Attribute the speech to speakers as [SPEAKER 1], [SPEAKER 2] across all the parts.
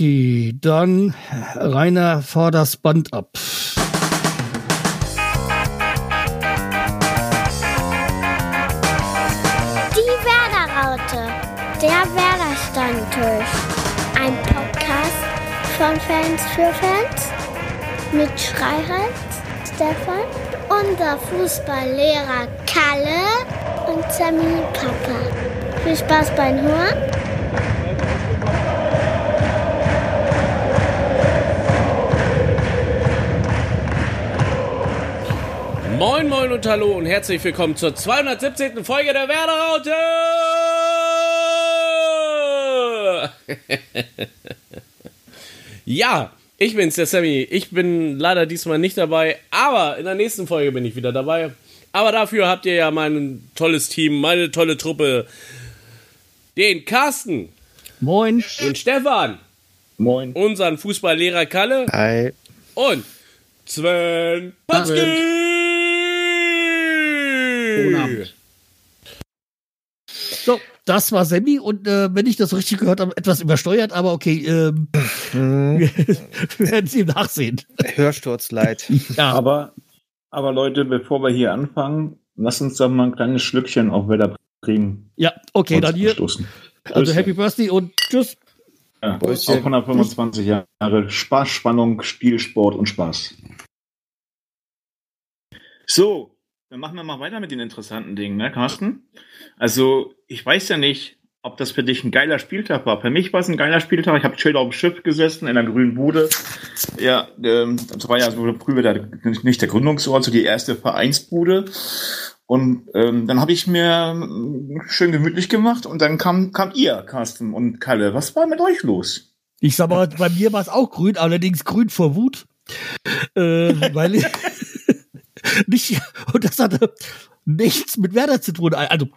[SPEAKER 1] Okay, dann Rainer, fahr das Band ab.
[SPEAKER 2] Die Werder-Raute, der Werder-Stammtisch. Ein Podcast von Fans für Fans mit Schreihals, Stefan, unser Fußballlehrer Kalle und Sammy Papa. Viel Spaß beim Hören.
[SPEAKER 3] Moin, moin und hallo und herzlich willkommen zur 217. Folge der Werderaute! ja, ich bin's, der Sammy. Ich bin leider diesmal nicht dabei, aber in der nächsten Folge bin ich wieder dabei. Aber dafür habt ihr ja mein tolles Team, meine tolle Truppe. Den Carsten.
[SPEAKER 1] Moin.
[SPEAKER 3] Den Stefan.
[SPEAKER 4] Moin.
[SPEAKER 3] Unseren Fußballlehrer Kalle.
[SPEAKER 4] Hi.
[SPEAKER 3] Und Sven
[SPEAKER 1] So, das war Sammy und äh, wenn ich das richtig gehört habe, etwas übersteuert, aber okay, ähm, wir werden es ihm nachsehen.
[SPEAKER 4] Hörsturzleid.
[SPEAKER 1] Ja,
[SPEAKER 5] Aber, aber Leute, bevor wir hier anfangen, lasst uns doch mal ein kleines Schlückchen auf Wetter kriegen.
[SPEAKER 1] ja okay,
[SPEAKER 5] und
[SPEAKER 1] dann hier. Also Happy Birthday und tschüss.
[SPEAKER 5] Ja, auf 125 Jahre Spaß, Spannung, Spiel, Sport und Spaß. So, dann machen wir mal weiter mit den interessanten Dingen, ne, Carsten? Also, ich weiß ja nicht, ob das für dich ein geiler Spieltag war. Für mich war es ein geiler Spieltag. Ich habe schön auf dem Schiff gesessen, in der grünen Bude. Ja, ähm, das war ja so früher der, nicht der Gründungsort, so die erste Vereinsbude. Und ähm, dann habe ich mir ähm, schön gemütlich gemacht und dann kam, kam ihr, Carsten und Kalle. Was war mit euch los?
[SPEAKER 1] Ich sag mal, bei mir war es auch grün, allerdings grün vor Wut. Äh, weil ich nicht, und das hatte nichts mit Werder zu tun. Also,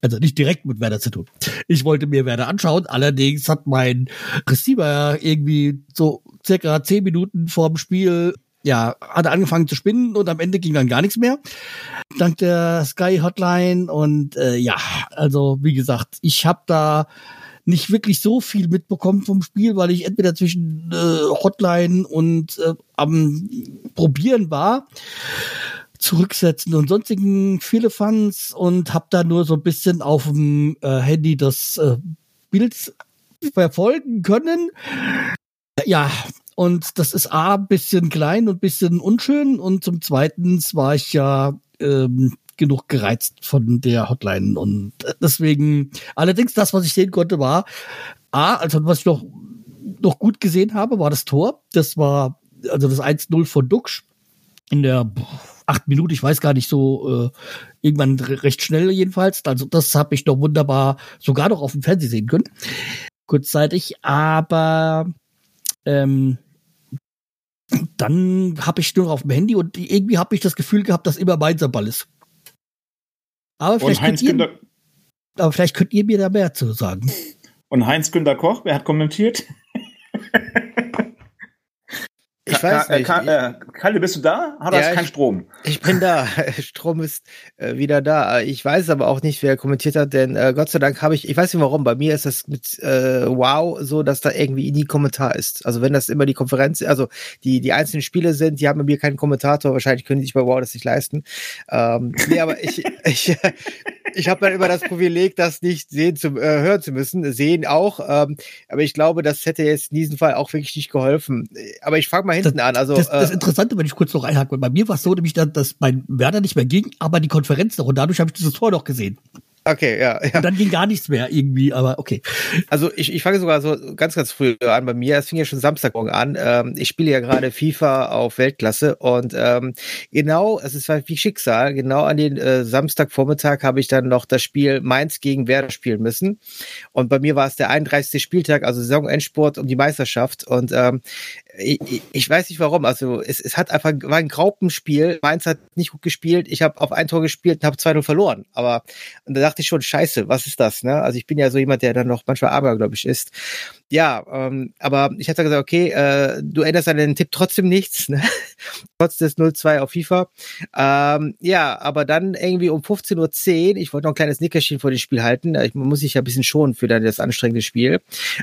[SPEAKER 1] also nicht direkt mit Werder zu tun. Ich wollte mir Werder anschauen, allerdings hat mein Receiver irgendwie so circa zehn Minuten vorm Spiel ja, hat angefangen zu spinnen und am Ende ging dann gar nichts mehr. Dank der Sky Hotline und äh, ja, also wie gesagt, ich habe da nicht wirklich so viel mitbekommen vom Spiel, weil ich entweder zwischen äh, Hotline und äh, am Probieren war, zurücksetzen und sonstigen viele Fans und habe da nur so ein bisschen auf dem äh, Handy das äh, Bild verfolgen können. Ja, und das ist A, ein bisschen klein und bisschen unschön und zum Zweiten war ich ja ähm, genug gereizt von der Hotline und deswegen, allerdings das, was ich sehen konnte, war A, also was ich noch, noch gut gesehen habe, war das Tor. Das war also das 1-0 von Duxch in der acht Minuten, ich weiß gar nicht so, äh, irgendwann re- recht schnell jedenfalls. Also das habe ich doch wunderbar sogar noch auf dem Fernsehen sehen können, kurzzeitig. Aber ähm, dann habe ich nur auf dem Handy und irgendwie habe ich das Gefühl gehabt, dass immer Mainzer Ball ist. Aber vielleicht, könnt ihr, aber vielleicht könnt ihr mir da mehr zu sagen.
[SPEAKER 5] und Heinz Günter Koch, wer hat kommentiert?
[SPEAKER 4] Ich weiß
[SPEAKER 5] äh,
[SPEAKER 4] nicht.
[SPEAKER 5] Ka- äh, Kalle, bist du da? Hat
[SPEAKER 4] Ja,
[SPEAKER 5] er keinen Strom?
[SPEAKER 4] Ich bin da. Strom ist äh, wieder da. Ich weiß aber auch nicht, wer kommentiert hat, denn äh, Gott sei Dank habe ich, ich weiß nicht warum, bei mir ist das mit äh, Wow so, dass da irgendwie nie Kommentar ist. Also wenn das immer die Konferenz, also die die einzelnen Spiele sind, die haben bei mir keinen Kommentator. Wahrscheinlich können die sich bei Wow das nicht leisten. Ähm, nee, aber ich ich ich habe dann immer das Privileg, das nicht sehen zu äh, hören zu müssen, sehen auch. Ähm, aber ich glaube, das hätte jetzt in diesem Fall auch wirklich nicht geholfen. Aber ich fange mal hinten an. Also
[SPEAKER 1] das, das
[SPEAKER 4] äh,
[SPEAKER 1] Interessante, wenn ich kurz noch reinhake, bei mir war es so, nämlich, dass, dass mein Werder nicht mehr ging, aber die Konferenz noch und dadurch habe ich dieses Tor noch gesehen.
[SPEAKER 4] Okay, ja, ja.
[SPEAKER 1] Und dann ging gar nichts mehr irgendwie, aber okay.
[SPEAKER 4] Also ich, ich fange sogar so ganz, ganz früh an bei mir. Es fing ja schon Samstagmorgen an. Ähm, ich spiele ja gerade FIFA auf Weltklasse und ähm, genau, es ist halt wie Schicksal, genau an den äh, Samstagvormittag habe ich dann noch das Spiel Mainz gegen Werder spielen müssen. Und bei mir war es der 31. Spieltag, also Saisonendsport um die Meisterschaft. Und ähm, ich, ich- weiß nicht warum. Also es, es hat einfach war ein Graupenspiel. Mainz hat nicht gut gespielt. Ich habe auf ein Tor gespielt und habe 2-0 verloren. Aber und da dachte ich schon, scheiße, was ist das? Ne? Also ich bin ja so jemand, der dann noch manchmal abergläubisch ist. Ja, ähm, aber ich hatte gesagt, okay, äh, du änderst an den Tipp trotzdem nichts, ne? trotz des 0-2 auf FIFA. Ähm, ja, aber dann irgendwie um 15.10 Uhr, ich wollte noch ein kleines Nickerchen vor dem Spiel halten, ich muss sich ja ein bisschen schonen für dann das anstrengende Spiel.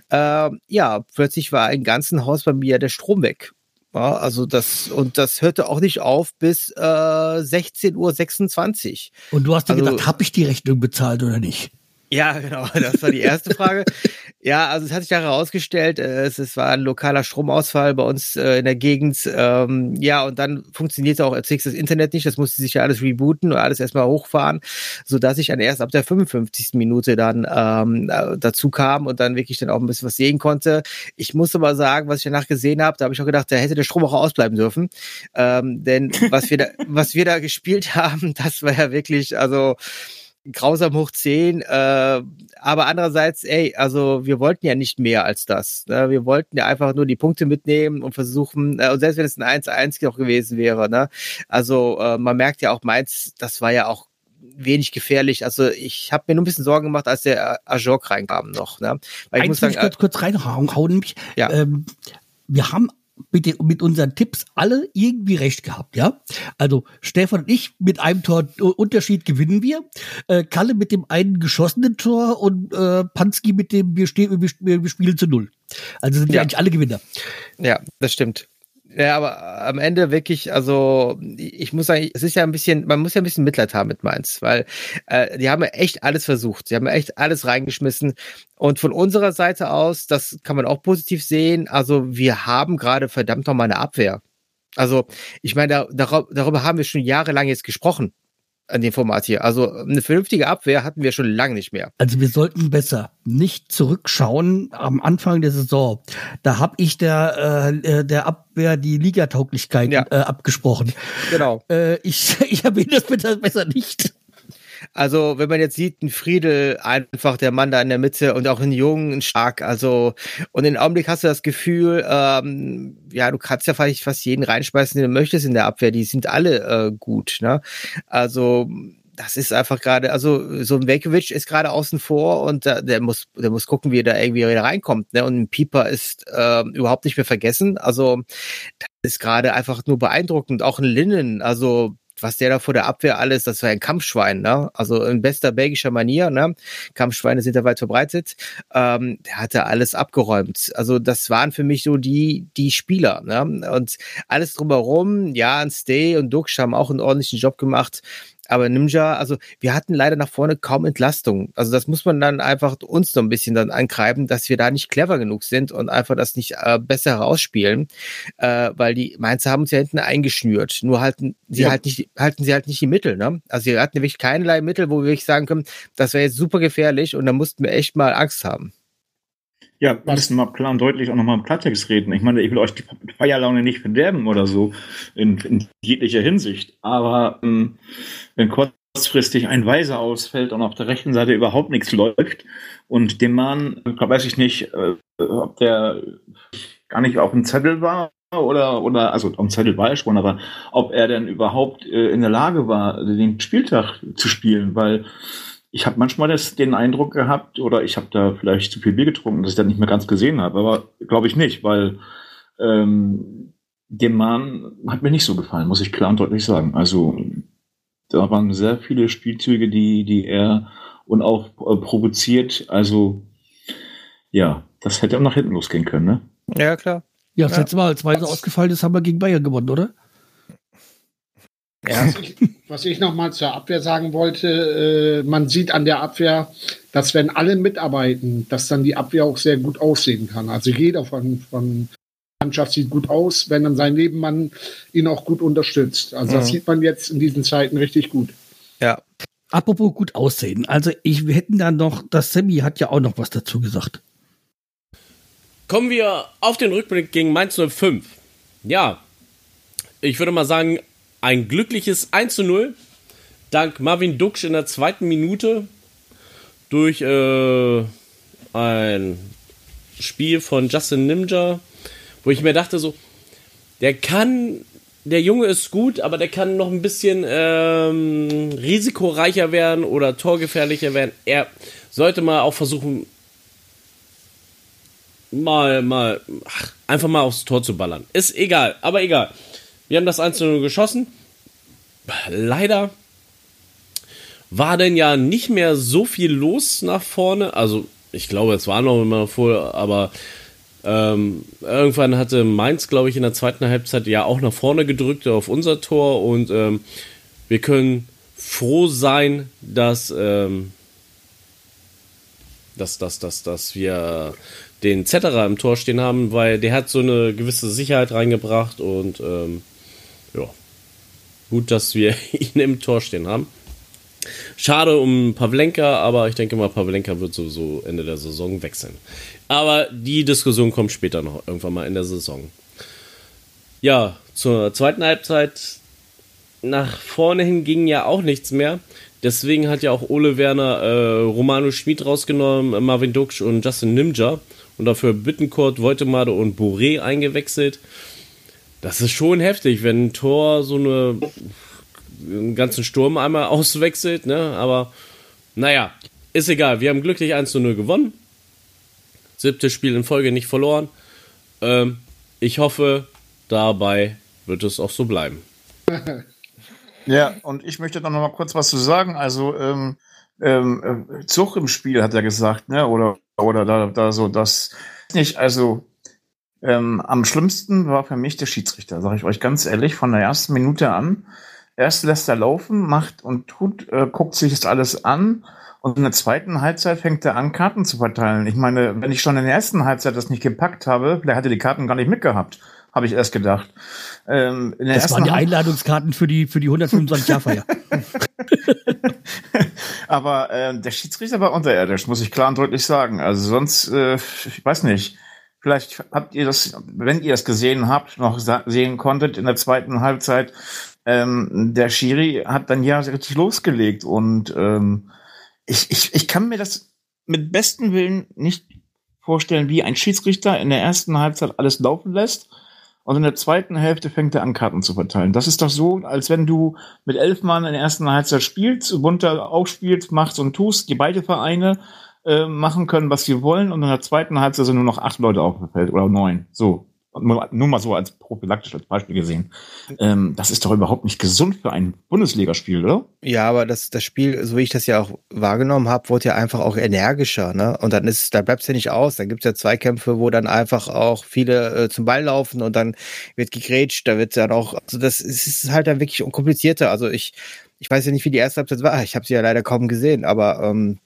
[SPEAKER 4] Ähm, ja, plötzlich war im ganzen Haus bei mir der Strom weg. Ja, also das, und das hörte auch nicht auf bis äh, 16.26 Uhr.
[SPEAKER 1] Und du hast dir
[SPEAKER 4] Also-
[SPEAKER 1] gedacht, habe ich die Rechnung bezahlt oder nicht?
[SPEAKER 4] Ja, genau, das war die erste Frage. ja, also es hat sich da herausgestellt, äh, es, es war ein lokaler Stromausfall bei uns äh, in der Gegend. Ähm, ja, und dann funktionierte auch als nächstes das Internet nicht, das musste sich ja alles rebooten und alles erstmal hochfahren, sodass ich dann erst ab der 55. Minute dann ähm, äh, dazu kam und dann wirklich dann auch ein bisschen was sehen konnte. Ich muss aber sagen, was ich danach gesehen habe, da habe ich auch gedacht, da hätte der Strom auch ausbleiben dürfen. Ähm, denn was wir da, was wir da gespielt haben, das war ja wirklich, also grausam hoch 10, äh, aber andererseits, ey, also wir wollten ja nicht mehr als das. Ne? Wir wollten ja einfach nur die Punkte mitnehmen und versuchen, äh, und selbst wenn es ein 1-1 noch gewesen wäre, ne? Also äh, man merkt ja auch, Mainz, das war ja auch wenig gefährlich. Also ich habe mir nur ein bisschen Sorgen gemacht, als der Ajok reinkam noch. Ne? Weil ich
[SPEAKER 1] Eins
[SPEAKER 4] muss sagen,
[SPEAKER 1] ich kurz, kurz reinhauen.
[SPEAKER 4] Ja.
[SPEAKER 1] Ähm, wir haben mit, den, mit unseren Tipps alle irgendwie recht gehabt, ja. Also Stefan und ich mit einem Tor Unterschied gewinnen wir. Äh, Kalle mit dem einen geschossenen Tor und äh, Panski mit dem wir, stehen, wir, wir wir spielen zu null. Also sind wir
[SPEAKER 4] Ja.
[SPEAKER 1] eigentlich alle Gewinner.
[SPEAKER 4] Ja, das stimmt. Ja, aber am Ende wirklich, also ich muss sagen, es ist ja ein bisschen, man muss ja ein bisschen Mitleid haben mit Mainz, weil äh, die haben ja echt alles versucht, sie haben ja echt alles reingeschmissen. Und von unserer Seite aus, das kann man auch positiv sehen, also wir haben gerade verdammt nochmal eine Abwehr. Also ich meine, da, darüber haben wir schon jahrelang jetzt gesprochen an dem Format hier. Also eine vernünftige Abwehr hatten wir schon lange nicht mehr.
[SPEAKER 1] Also wir sollten besser nicht zurückschauen am Anfang der Saison. Da habe ich der, äh, äh, der Abwehr die Ligatauglichkeit
[SPEAKER 4] Ja.
[SPEAKER 1] äh, abgesprochen.
[SPEAKER 4] Genau.
[SPEAKER 1] Äh, ich ich erwähne das bitte besser nicht.
[SPEAKER 4] Also, wenn man jetzt sieht, ein Friedel, einfach der Mann da in der Mitte und auch ein Jungen, ein Stark, also, und im Augenblick hast du das Gefühl, ähm, ja, du kannst ja vielleicht fast jeden reinschmeißen, den du möchtest in der Abwehr, die sind alle äh, gut, ne? Also, das ist einfach gerade, also so ein Velkovic ist gerade außen vor und äh, der muss, der muss gucken, wie er da irgendwie wieder reinkommt. Ne? Und ein Pieper ist äh, überhaupt nicht mehr vergessen. Also das ist gerade einfach nur beeindruckend. Auch ein Linnen, also was der da vor der Abwehr alles, das war ein Kampfschwein, ne? Also in bester belgischer Manier, ne? Kampfschweine sind da weit verbreitet. Ähm, der hatte alles abgeräumt. Also das waren für mich so die die Spieler, ne? Und alles drumherum, ja, ein Stay und Dux haben auch einen ordentlichen Job gemacht. Aber Ninja, also wir hatten leider nach vorne kaum Entlastung. Also das muss man dann einfach uns noch ein bisschen dann ankreiben, dass wir da nicht clever genug sind und einfach das nicht äh, besser herausspielen, äh, weil die Mainzer haben uns ja hinten eingeschnürt. Nur halten sie
[SPEAKER 5] Ja.
[SPEAKER 4] halt nicht, halten sie halt nicht die Mittel. Ne? Also sie hatten wirklich keinerlei Mittel, wo wir wirklich sagen können, das wäre jetzt super gefährlich und da mussten wir echt mal Angst haben.
[SPEAKER 5] Ja, wir müssen mal klar und deutlich auch nochmal im Klartext reden. Ich meine, ich will euch die Feierlaune nicht verderben oder so, in, in jeglicher Hinsicht. Aber ähm, wenn kurzfristig ein Weiser ausfällt und auf der rechten Seite überhaupt nichts läuft und dem Mann, weiß ich nicht, äh, ob der gar nicht auf dem Zettel war oder, oder, also auf dem Zettel war er schon, aber ob er denn überhaupt äh, in der Lage war, den Spieltag zu spielen, weil ich habe manchmal das, den Eindruck gehabt, oder ich habe da vielleicht zu viel Bier getrunken, dass ich das nicht mehr ganz gesehen habe, aber glaube ich nicht, weil ähm, dem Mann hat mir nicht so gefallen, muss ich klar und deutlich sagen. Also da waren sehr viele Spielzüge, die, die er und auch äh, provoziert. Also ja, das hätte auch nach hinten losgehen können, ne?
[SPEAKER 4] Ja, klar.
[SPEAKER 1] Ja, das
[SPEAKER 4] Ja.
[SPEAKER 1] letzte Mal, als Weise ausgefallen ist, haben wir gegen Bayern gewonnen, oder?
[SPEAKER 4] Ja.
[SPEAKER 6] Was ich, nochmal zur Abwehr sagen wollte, äh, man sieht an der Abwehr, dass wenn alle mitarbeiten, dass dann die Abwehr auch sehr gut aussehen kann. Also jeder von, von Mannschaft sieht gut aus, wenn dann sein Nebenmann ihn auch gut unterstützt. Also das
[SPEAKER 4] Mhm.
[SPEAKER 6] sieht man jetzt in diesen Zeiten richtig gut.
[SPEAKER 4] Ja.
[SPEAKER 1] Apropos gut aussehen. Also ich, wir hätten da noch, das Sammy hat ja auch noch was dazu gesagt.
[SPEAKER 3] Kommen wir auf den Rückblick gegen Mainz 05. Ja, ich würde mal sagen, ein glückliches 1 zu 0. Dank Marvin Duksch in der zweiten Minute durch äh, ein Spiel von Justin Nimja, wo ich mir dachte so, der kann, der Junge ist gut, aber der kann noch ein bisschen ähm, risikoreicher werden oder torgefährlicher werden. Er sollte mal auch versuchen, mal, mal, ach, einfach mal aufs Tor zu ballern. Ist egal, aber egal. Wir haben das 1 0 geschossen. Leider war denn ja nicht mehr so viel los nach vorne. Also, ich glaube, es war noch immer vor, aber ähm, irgendwann hatte Mainz, glaube ich, in der zweiten Halbzeit ja auch nach vorne gedrückt auf unser Tor und ähm, wir können froh sein, dass, ähm, dass, dass, dass, dass wir den Zetterer im Tor stehen haben, weil der hat so eine gewisse Sicherheit reingebracht und ähm, gut, dass wir ihn im Tor stehen haben. Schade um Pavlenka, aber ich denke mal, Pavlenka wird sowieso Ende der Saison wechseln. Aber die Diskussion kommt später noch irgendwann mal in der Saison. Ja, zur zweiten Halbzeit nach vorne hin ging ja auch nichts mehr. Deswegen hat ja auch Ole Werner äh, Romano Schmid rausgenommen, Marvin Duksch und Justin Nimja und dafür Bittencourt, Wojtemade und Boré eingewechselt. Das ist schon heftig, wenn ein Tor so eine einen ganzen Sturm einmal auswechselt, ne? Aber naja, ist egal. Wir haben glücklich 1 zu 0 gewonnen. Siebtes Spiel in Folge nicht verloren. Ähm, ich hoffe, dabei wird es auch so bleiben.
[SPEAKER 5] Ja, und ich möchte da noch mal kurz was zu sagen. Also, ähm, ähm, Zug im Spiel hat er gesagt, ne? Oder, oder da, da so, das nicht, also ähm, am schlimmsten war für mich der Schiedsrichter, sage ich euch ganz ehrlich, von der ersten Minute an. Erst lässt er laufen, macht und tut, äh, guckt sich das alles an und in der zweiten Halbzeit fängt er an, Karten zu verteilen. Ich meine, wenn ich schon in der ersten Halbzeit das nicht gepackt habe, der hätte die Karten gar nicht mitgehabt, habe ich erst gedacht.
[SPEAKER 1] Ähm, das waren die Einladungskarten für die, für die 125 Jahre Feier.
[SPEAKER 5] Aber äh, der Schiedsrichter war unterirdisch, muss ich klar und deutlich sagen. Also sonst, äh, ich weiß nicht. Vielleicht habt ihr das, wenn ihr es gesehen habt, noch sehen konntet in der zweiten Halbzeit, ähm, der Schiri hat dann ja richtig losgelegt und ähm, ich, ich, ich kann mir das mit bestem Willen nicht vorstellen, wie ein Schiedsrichter in der ersten Halbzeit alles laufen lässt und in der zweiten Hälfte fängt er an, Karten zu verteilen. Das ist doch so, als wenn du mit elf Mann in der ersten Halbzeit spielst, bunter aufspielst, machst und tust, die beide Vereine äh, machen können, was sie wollen und in der zweiten Halbzeit sind nur noch acht Leute auf oder neun. So nur mal so als prophylaktisch als Beispiel gesehen. Ähm, das ist doch überhaupt nicht gesund für ein Bundesligaspiel, oder?
[SPEAKER 4] Ja, aber das, das Spiel, so wie ich das ja auch wahrgenommen habe, wurde ja einfach auch energischer, ne? Und dann ist, da bleibt es ja nicht aus. Dann gibt es ja Zweikämpfe, wo dann einfach auch viele äh, zum Ball laufen und dann wird gegrätscht, da wird dann auch, also das ist halt dann wirklich unkomplizierter. Also ich, ich weiß ja nicht, wie die erste Halbzeit war. Ich habe sie ja leider kaum gesehen, aber ähm,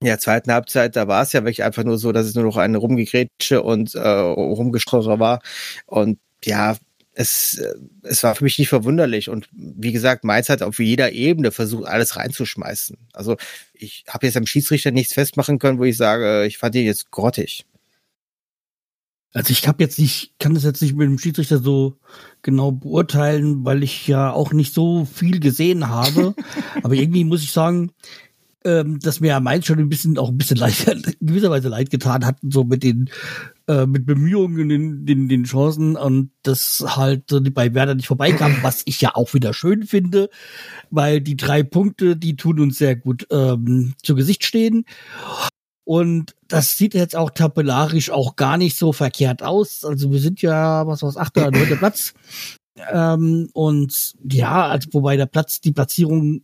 [SPEAKER 4] in der zweiten Halbzeit, da war es ja wirklich einfach nur so, dass es nur noch eine Rumgegrätsche und äh, Rumgestreuer war. Und ja, es, äh, es war für mich nicht verwunderlich. Und wie gesagt, Mainz hat auf jeder Ebene versucht, alles reinzuschmeißen. Also ich habe jetzt am Schiedsrichter nichts festmachen können, wo ich sage, ich fand ihn jetzt grottig.
[SPEAKER 1] Also ich habe jetzt nicht, kann das jetzt nicht mit dem Schiedsrichter so genau beurteilen, weil ich ja auch nicht so viel gesehen habe. Aber irgendwie muss ich sagen, ähm, dass mir Mainz schon ein bisschen auch ein bisschen leid, in gewisser Weise leid getan hatten, so mit den äh, mit Bemühungen, den, den, den Chancen und das halt bei Werder nicht vorbeikam, was ich ja auch wieder schön finde, weil die drei Punkte, die tun uns sehr gut ähm, zu Gesicht stehen. Und das sieht jetzt auch tabellarisch auch gar nicht so verkehrt aus. Also wir sind ja, was was, achter, neunter Platz. Ähm, und ja, also wobei der Platz, die Platzierung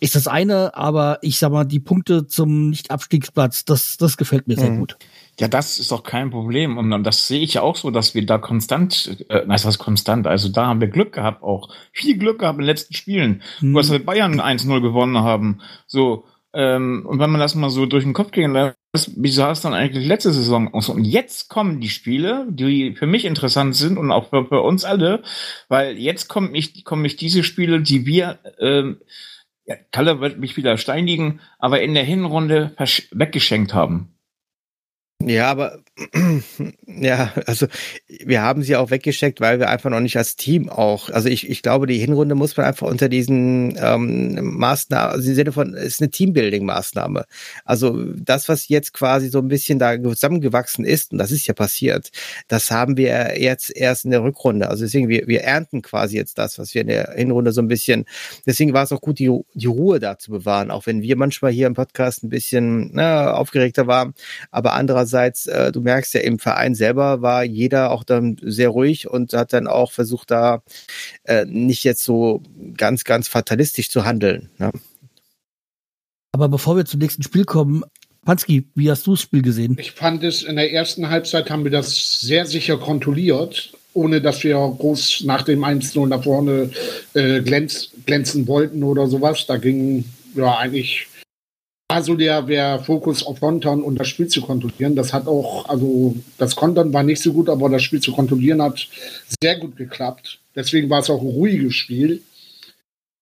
[SPEAKER 1] ist das eine, aber ich sag mal, die Punkte zum Nicht-Abstiegsplatz, das, das gefällt mir sehr mhm. gut.
[SPEAKER 5] Ja, das ist doch kein Problem. Und das sehe ich ja auch so, dass wir da konstant, äh, was heißt konstant? Also da haben wir Glück gehabt, auch viel Glück gehabt in den letzten Spielen, mhm. wo wir Bayern 1-0 gewonnen haben. So, ähm, und wenn man das mal so durch den Kopf gehen lässt, wie sah es dann eigentlich letzte Saison aus? Und jetzt kommen die Spiele, die für mich interessant sind und auch für, für uns alle, weil jetzt kommen mich, kommen mich diese Spiele, die wir ähm, ja, Kalle wird mich wieder steinigen, aber in der Hinrunde weggeschenkt haben.
[SPEAKER 4] Ja, aber ja, also wir haben sie auch weggeschickt, weil wir einfach noch nicht als Team auch, also ich, ich glaube, die Hinrunde muss man einfach unter diesen ähm, Maßnahmen, also im Sinne von, es ist eine Teambuilding-Maßnahme. Also das, was jetzt quasi so ein bisschen da zusammengewachsen ist, und das ist ja passiert, das haben wir jetzt erst in der Rückrunde. Also deswegen, wir, wir ernten quasi jetzt das, was wir in der Hinrunde so ein bisschen, deswegen war es auch gut, die, die Ruhe da zu bewahren, auch wenn wir manchmal hier im Podcast ein bisschen na, aufgeregter waren, aber andererseits, äh, du merkst ja im Verein selber war jeder auch dann sehr ruhig und hat dann auch versucht, da äh, nicht jetzt so ganz, ganz fatalistisch zu handeln. Ne?
[SPEAKER 1] Aber bevor wir zum nächsten Spiel kommen, Panski, wie hast du das Spiel gesehen?
[SPEAKER 6] Ich fand es in der ersten Halbzeit haben wir das sehr sicher kontrolliert, ohne dass wir groß nach dem 1-0 nach vorne äh, glänz, glänzen wollten oder sowas. Da ging ja eigentlich also der, der Fokus auf Kontern und das Spiel zu kontrollieren. Das hat auch, also das Kontern war nicht so gut, aber das Spiel zu kontrollieren hat sehr gut geklappt. Deswegen war es auch ein ruhiges Spiel.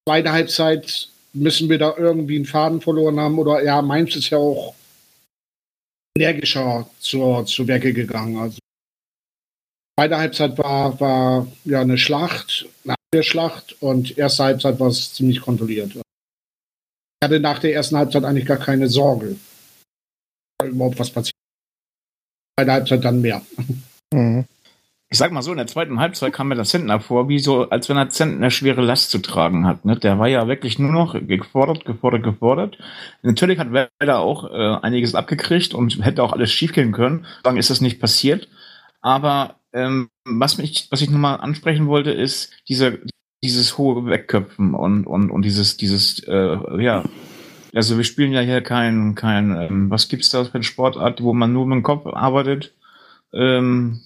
[SPEAKER 6] Zweite Halbzeit müssen wir da irgendwie einen Faden verloren haben oder ja, Mainz ist ja auch energischer zur, zu Werke gegangen. Also zweite Halbzeit war, war ja eine Schlacht, eine Abwehrschlacht und erste Halbzeit war es ziemlich kontrolliert. Ich hatte nach der ersten Halbzeit eigentlich gar keine Sorge, überhaupt was passiert. Zweite Halbzeit dann mehr.
[SPEAKER 5] Mhm. Ich sag mal so, in der zweiten Halbzeit kam mir der Zentner vor, wie so, als wenn er Zentner eine schwere Last zu tragen hat. Ne? Der war ja wirklich nur noch gefordert, gefordert, gefordert. Natürlich hat Werder auch äh, einiges abgekriegt und hätte auch alles schiefgehen können. Dann ist das nicht passiert. Aber ähm, was, mich, was ich nochmal ansprechen wollte, ist diese, dieses hohe Wegköpfen und, und, und dieses, dieses, äh, ja, also wir spielen ja hier kein, kein, ähm, was gibt's da für eine Sportart, wo man nur mit dem Kopf arbeitet? Ähm,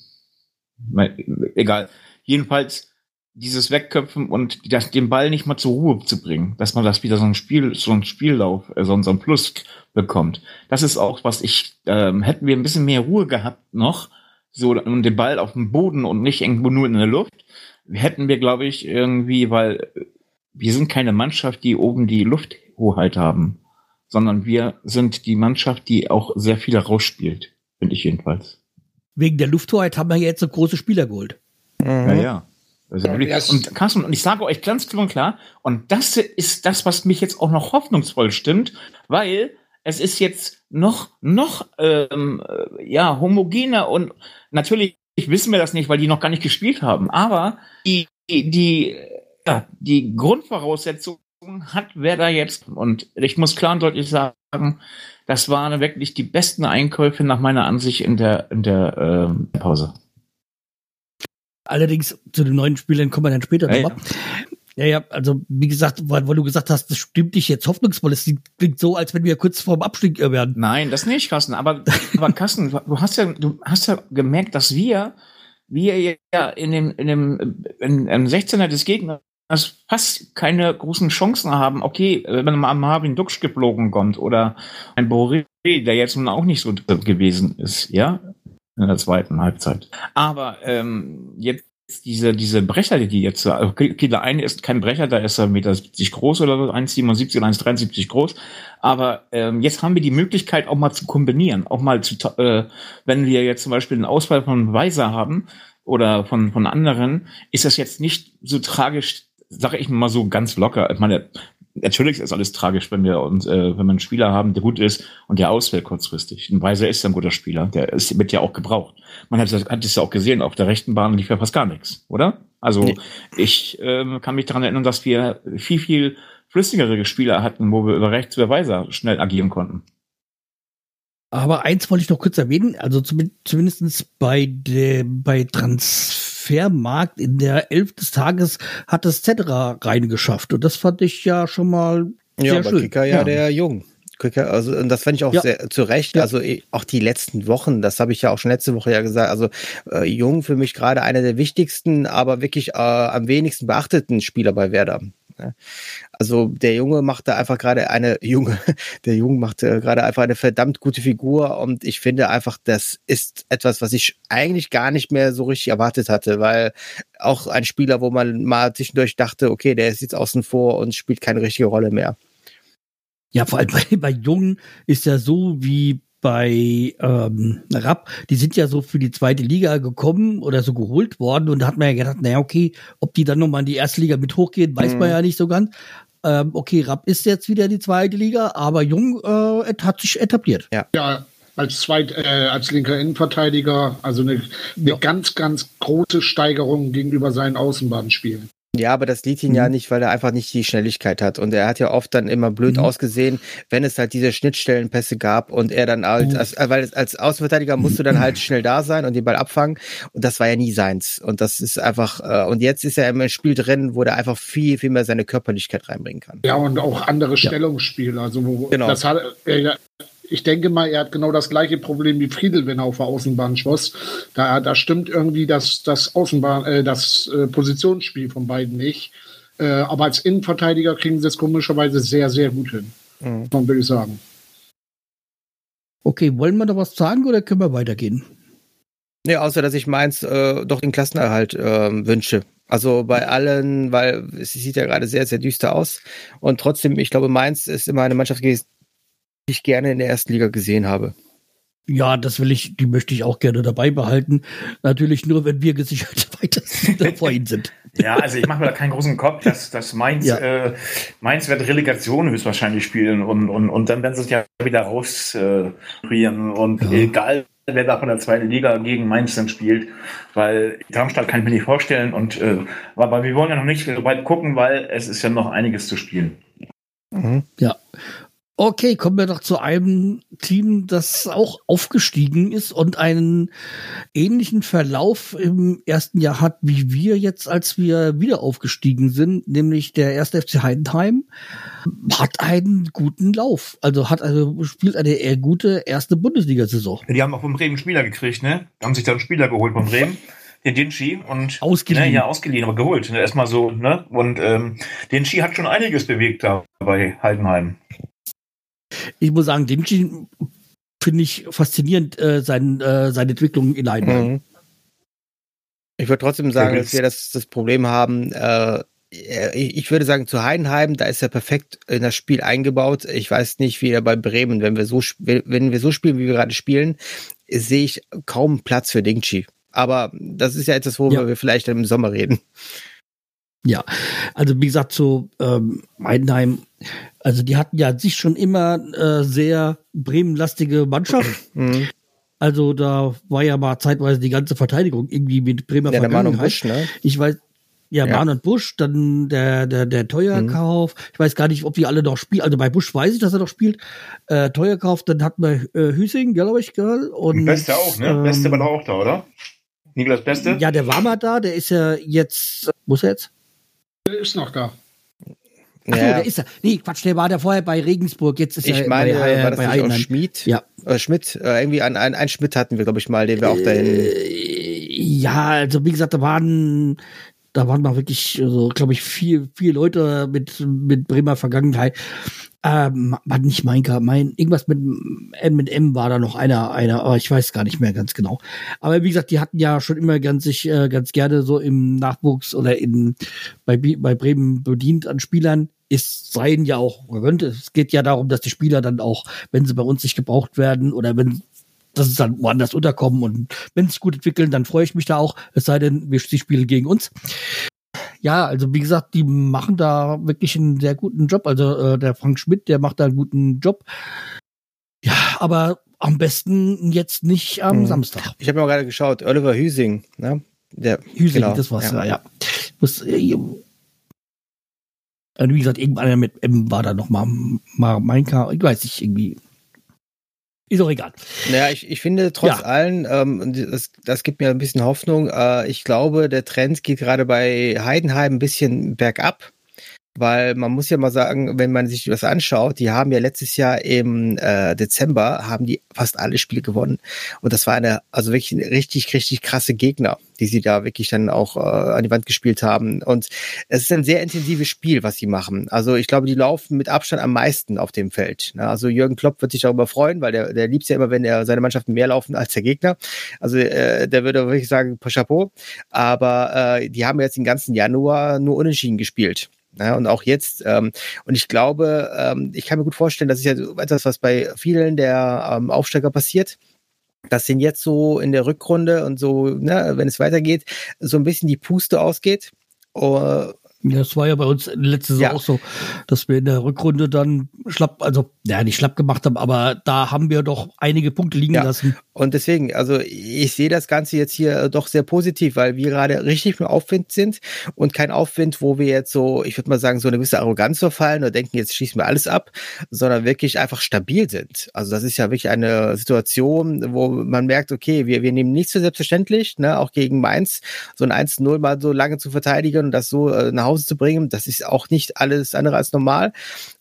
[SPEAKER 5] egal. Jedenfalls dieses Wegköpfen und das, den Ball nicht mal zur Ruhe zu bringen, dass man das wieder so ein Spiel, so ein Spiellauf, äh, so, so ein Plus bekommt. Das ist auch, was ich, ähm, hätten wir ein bisschen mehr Ruhe gehabt noch, so und den Ball auf dem Boden und nicht irgendwo nur in der Luft, hätten wir, glaube ich, irgendwie, weil wir sind keine Mannschaft, die oben die Lufthoheit haben, sondern wir sind die Mannschaft, die auch sehr viel rausspielt, finde ich jedenfalls.
[SPEAKER 1] Wegen der Lufthoheit haben wir jetzt so große Spieler geholt.
[SPEAKER 5] Mhm. Ja, ja. Also und Carsten, und ich sage euch ganz klar und klar, und das ist das, was mich jetzt auch noch hoffnungsvoll stimmt, weil es ist jetzt noch, noch ähm, ja, homogener und natürlich wissen wir das nicht, weil die noch gar nicht gespielt haben. Aber die, die, ja, die Grundvoraussetzungen hat wer da jetzt. Und ich muss klar und deutlich sagen, das waren wirklich die besten Einkäufe nach meiner Ansicht in der, in der äh, Pause.
[SPEAKER 1] Allerdings zu den neuen Spielern kommen wir dann später
[SPEAKER 5] Ja,
[SPEAKER 1] nochmal. Ja, ja, also wie gesagt, weil, weil du gesagt hast, das stimmt dich jetzt hoffnungsvoll. Es klingt so, als wenn wir kurz vorm Abstieg werden.
[SPEAKER 5] Nein, das nicht, Carsten. Aber, aber Carsten, du hast ja, du hast ja gemerkt, dass wir, wir ja in dem, in dem, in, im 16er des Gegners fast keine großen Chancen haben. Okay, wenn mal Marvin Duksch geflogen kommt oder ein Boré, der jetzt nun auch nicht so gewesen ist, ja, in der zweiten Halbzeit. Aber ähm, jetzt diese, diese Brecher, die jetzt, okay, der eine ist kein Brecher, da ist er 1,70 Meter groß oder so, 1,77 oder 1,73 groß. Aber ähm, jetzt haben wir die Möglichkeit auch mal zu kombinieren, auch mal zu, äh, wenn wir jetzt zum Beispiel einen Ausfall von Weiser haben oder von, von anderen, ist das jetzt nicht so tragisch, sage ich mal so ganz locker. Ich meine, natürlich ist alles tragisch, wenn wir uns, äh, wenn wir einen Spieler haben, der gut ist und der ausfällt kurzfristig. Ein Weiser ist ein guter Spieler, der ist, wird ja auch gebraucht. Man hat, hat es ja auch gesehen, auf der rechten Bahn lief ja fast gar nichts, oder? Also
[SPEAKER 4] Nee.
[SPEAKER 5] ich ähm, kann mich daran erinnern, dass wir viel, viel flüssigere Spieler hatten, wo wir über rechts über Weiser schnell agieren konnten.
[SPEAKER 1] Aber eins wollte ich noch kurz erwähnen, also zum, zumindestens bei dem bei Transfermarkt in der Elf des Tages hat es Cetera reingeschafft und das fand ich ja schon mal
[SPEAKER 4] Ja,
[SPEAKER 1] sehr
[SPEAKER 4] aber
[SPEAKER 1] schön.
[SPEAKER 4] Kicker ja, der Jung. Kicker, also und das fand ich auch
[SPEAKER 1] Ja.
[SPEAKER 4] sehr zu Recht.
[SPEAKER 1] Ja.
[SPEAKER 4] Also eh, auch die letzten Wochen, das habe ich ja auch schon letzte Woche ja gesagt. Also äh, Jung für mich gerade einer der wichtigsten, aber wirklich äh, am wenigsten beachteten Spieler bei Werder. Ja. Also der Junge macht da einfach gerade eine Junge, der Junge macht äh, gerade einfach eine verdammt gute Figur und ich finde einfach, das ist etwas, was ich eigentlich gar nicht mehr so richtig erwartet hatte, weil auch ein Spieler, wo man mal zwischendurch dachte, okay, der ist jetzt außen vor und spielt keine richtige Rolle mehr.
[SPEAKER 1] Ja, vor allem bei, bei Jungen ist ja so wie bei ähm, Rapp, die sind ja so für die zweite Liga gekommen oder so geholt worden und da hat man ja gedacht, naja, okay, ob die dann nochmal in die erste Liga mit hochgehen, weiß man
[SPEAKER 4] Mhm.
[SPEAKER 1] ja nicht so ganz. Ähm, okay, Rapp ist jetzt wieder die zweite Liga, aber Jung äh, hat sich etabliert.
[SPEAKER 6] Ja, als zweit, äh, als linker Innenverteidiger, also eine, eine
[SPEAKER 1] Ja.
[SPEAKER 6] ganz, ganz große Steigerung gegenüber seinen Außenbahnspielen.
[SPEAKER 4] Ja, aber das liegt ihn
[SPEAKER 1] Mhm.
[SPEAKER 4] ja nicht, weil er einfach nicht die Schnelligkeit hat. Und er hat ja oft dann immer blöd
[SPEAKER 1] Mhm.
[SPEAKER 4] ausgesehen, wenn es halt diese Schnittstellenpässe gab und er dann halt, als, weil als Außenverteidiger musst du dann halt schnell da sein und den Ball abfangen. Und das war ja nie seins. Und das ist einfach, äh, und jetzt ist er im Spiel drin, wo er einfach viel, viel mehr seine Körperlichkeit reinbringen kann.
[SPEAKER 6] Ja, und auch andere Stellungsspiele. Also, wo-
[SPEAKER 4] Genau.
[SPEAKER 6] das hat, er, ich denke mal, er hat genau das gleiche Problem wie Friedel, wenn er auf der Außenbahn schoss. Da, da stimmt irgendwie das, das Außenbahn, äh, das äh, Positionsspiel von beiden nicht. Äh, aber als Innenverteidiger kriegen sie es komischerweise sehr, sehr gut hin.
[SPEAKER 4] Mhm.
[SPEAKER 6] Man würde ich sagen.
[SPEAKER 1] Okay, wollen wir noch was sagen oder können wir weitergehen?
[SPEAKER 4] Nee, außer dass ich meins äh, doch den Klassenerhalt ähm, wünsche. Also bei allen, weil es sieht ja gerade sehr, sehr düster aus. Und trotzdem, ich glaube, Mainz ist immer eine Mannschaft gewesen, ich gerne in der ersten Liga gesehen habe.
[SPEAKER 1] Ja, das will ich, die möchte ich auch gerne dabei behalten. Natürlich nur, wenn wir gesichert weiter vor ihnen sind.
[SPEAKER 5] Ja, also ich mache mir da keinen großen Kopf, dass, dass Mainz,
[SPEAKER 1] Ja.
[SPEAKER 5] äh, Mainz wird Relegation höchstwahrscheinlich spielen und, und, und dann werden sie sich ja wieder rausrieren äh, und
[SPEAKER 1] Ja.
[SPEAKER 5] egal wer da von der zweiten Liga gegen Mainz dann spielt, weil Darmstadt kann ich mir nicht vorstellen und äh, aber wir wollen ja noch nicht so weit gucken, weil es ist ja noch einiges zu spielen.
[SPEAKER 1] Ja. Okay, kommen wir doch zu einem Team, das auch aufgestiegen ist und einen ähnlichen Verlauf im ersten Jahr hat, wie wir jetzt, als wir wieder aufgestiegen sind, nämlich der erste FC Heidenheim hat einen guten Lauf. Also hat also spielt eine eher gute erste Bundesliga-Saison.
[SPEAKER 5] Die haben auch von Bremen Spieler gekriegt, ne? Haben sich da einen Spieler geholt von Bremen, den Dinci und
[SPEAKER 1] Ausgeliehen.
[SPEAKER 5] Ne, ja, ausgeliehen, aber geholt. Ne? Erstmal so, ne? Und ähm, Dinci hat schon einiges bewegt da bei Heidenheim.
[SPEAKER 1] Ich muss sagen, Dinci finde ich faszinierend, äh, sein, äh, seine Entwicklung in Heidenheim.
[SPEAKER 4] Mhm. Ich würde trotzdem sagen, dass wir das, das Problem haben, äh, ich würde sagen, zu Heidenheim, da ist er perfekt in das Spiel eingebaut. Ich weiß nicht, wie er bei Bremen, wenn wir so, wenn wir so spielen, wie wir gerade spielen, sehe ich kaum Platz für Dingchi. Aber das ist ja etwas, worüber
[SPEAKER 1] Ja.
[SPEAKER 4] wir vielleicht im Sommer reden.
[SPEAKER 1] Ja, also wie gesagt, zu ähm, Heidenheim, also die hatten ja an sich schon immer äh, sehr Bremen-lastige Mannschaft.
[SPEAKER 4] Mhm.
[SPEAKER 1] Also da war ja mal zeitweise die ganze Verteidigung irgendwie mit Bremer
[SPEAKER 4] Ja, der Manu
[SPEAKER 1] Vergangenheit.
[SPEAKER 4] Busch, ne?
[SPEAKER 1] Ich weiß, ja,
[SPEAKER 4] Ja.
[SPEAKER 1] Und Busch, dann der, der, der Teuerkauf. Ich weiß gar nicht, ob die alle noch spielen. Also bei Busch weiß ich, dass er noch spielt. Äh, Teuerkauf, dann hatten wir äh, Hüsing, glaube ich, gell? Und,
[SPEAKER 5] Beste auch, ne?
[SPEAKER 1] ähm,
[SPEAKER 5] Beste war doch auch da, oder? Niklas Beste?
[SPEAKER 1] Ja, der war mal da, der ist ja jetzt, wo ist er jetzt?
[SPEAKER 6] Der ist noch da.
[SPEAKER 1] Ach
[SPEAKER 4] Ja.
[SPEAKER 1] der ist er. Nee, Quatsch, der war der vorher bei Regensburg, jetzt ist er
[SPEAKER 4] Ich meine,
[SPEAKER 1] bei, äh,
[SPEAKER 4] war das
[SPEAKER 1] bei
[SPEAKER 4] nicht auch. Schmid?
[SPEAKER 1] Ja.
[SPEAKER 4] Äh, Schmidt, äh, irgendwie ein, ein, ein Schmidt hatten wir, glaube ich, mal, den wir auch dahin.
[SPEAKER 1] Äh, ja, also wie gesagt, da waren, da waren mal wirklich, so, glaube ich, vier, vier Leute mit, mit Bremer Vergangenheit. Ähm, war nicht mein, mein, irgendwas mit mit M war da noch einer, einer, aber ich weiß gar nicht mehr ganz genau. Aber wie gesagt, die hatten ja schon immer ganz sich, äh, ganz gerne so im Nachwuchs oder in, bei, bei Bremen bedient an Spielern. Ist seien ja auch gegönnt. Es geht ja darum, dass die Spieler dann auch, wenn sie bei uns nicht gebraucht werden oder wenn dass es dann woanders unterkommen und wenn es gut entwickeln, dann freue ich mich da auch. Es sei denn, wir sie spielen gegen uns. Ja, also wie gesagt, die machen da wirklich einen sehr guten Job. Also äh, der Frank Schmidt, der macht da einen guten Job. Ja, aber am besten jetzt nicht am
[SPEAKER 4] Mhm.
[SPEAKER 1] Samstag.
[SPEAKER 4] Ich habe mal gerade geschaut, Oliver Hüsing, ne? Der,
[SPEAKER 1] Hüsing,
[SPEAKER 4] genau,
[SPEAKER 1] das war's,
[SPEAKER 4] ja.
[SPEAKER 1] ja. ja. Muss, äh, also wie gesagt, irgendeiner mit M war da noch mal, mal mein K, ich weiß nicht, irgendwie. Ist auch egal.
[SPEAKER 4] Naja, ich, ich finde trotz
[SPEAKER 1] Ja.
[SPEAKER 4] allem, ähm, das, das gibt mir ein bisschen Hoffnung. Äh, ich glaube, der Trend geht gerade bei Heidenheim ein bisschen bergab. Weil man muss ja mal sagen, wenn man sich das anschaut, die haben ja letztes Jahr im äh, Dezember haben die fast alle Spiele gewonnen. Und das war eine, also wirklich ein richtig, richtig krasse Gegner, die sie da wirklich dann auch äh, an die Wand gespielt haben. Und es ist ein sehr intensives Spiel, was sie machen. Also ich glaube, die laufen mit Abstand am meisten auf dem Feld. Ne? Also Jürgen Klopp wird sich darüber freuen, weil der, der liebt ja immer, wenn er seine Mannschaften mehr laufen als der Gegner. Also äh, der würde wirklich sagen, Chapeau. Aber äh, die haben jetzt den ganzen Januar nur unentschieden gespielt. Ja, und auch jetzt, ähm, und ich glaube, ähm, ich kann mir gut vorstellen, das ist ja so etwas, was bei vielen der ähm, Aufsteiger passiert, dass denen jetzt so in der Rückrunde und so, ne, wenn es weitergeht, so ein bisschen die Puste ausgeht. Uh,
[SPEAKER 1] das war ja bei uns letzte Saison
[SPEAKER 4] Ja.
[SPEAKER 1] auch so, dass wir in der Rückrunde dann schlapp, also, ja, nicht schlapp gemacht haben, aber da haben wir doch einige Punkte liegen
[SPEAKER 4] Ja.
[SPEAKER 1] lassen.
[SPEAKER 4] Und deswegen, also ich sehe das Ganze jetzt hier äh, doch sehr positiv, weil wir gerade richtig im Aufwind sind und kein Aufwind, wo wir jetzt so, ich würde mal sagen, so eine gewisse Arroganz verfallen oder denken, jetzt schießen wir alles ab, sondern wirklich einfach stabil sind. Also das ist ja wirklich eine Situation, wo man merkt, okay, wir, wir nehmen nichts für selbstverständlich, ne, auch gegen Mainz, so ein 1-0 mal so lange zu verteidigen und das so äh, nach Hause zu bringen, das ist auch nicht alles andere als normal.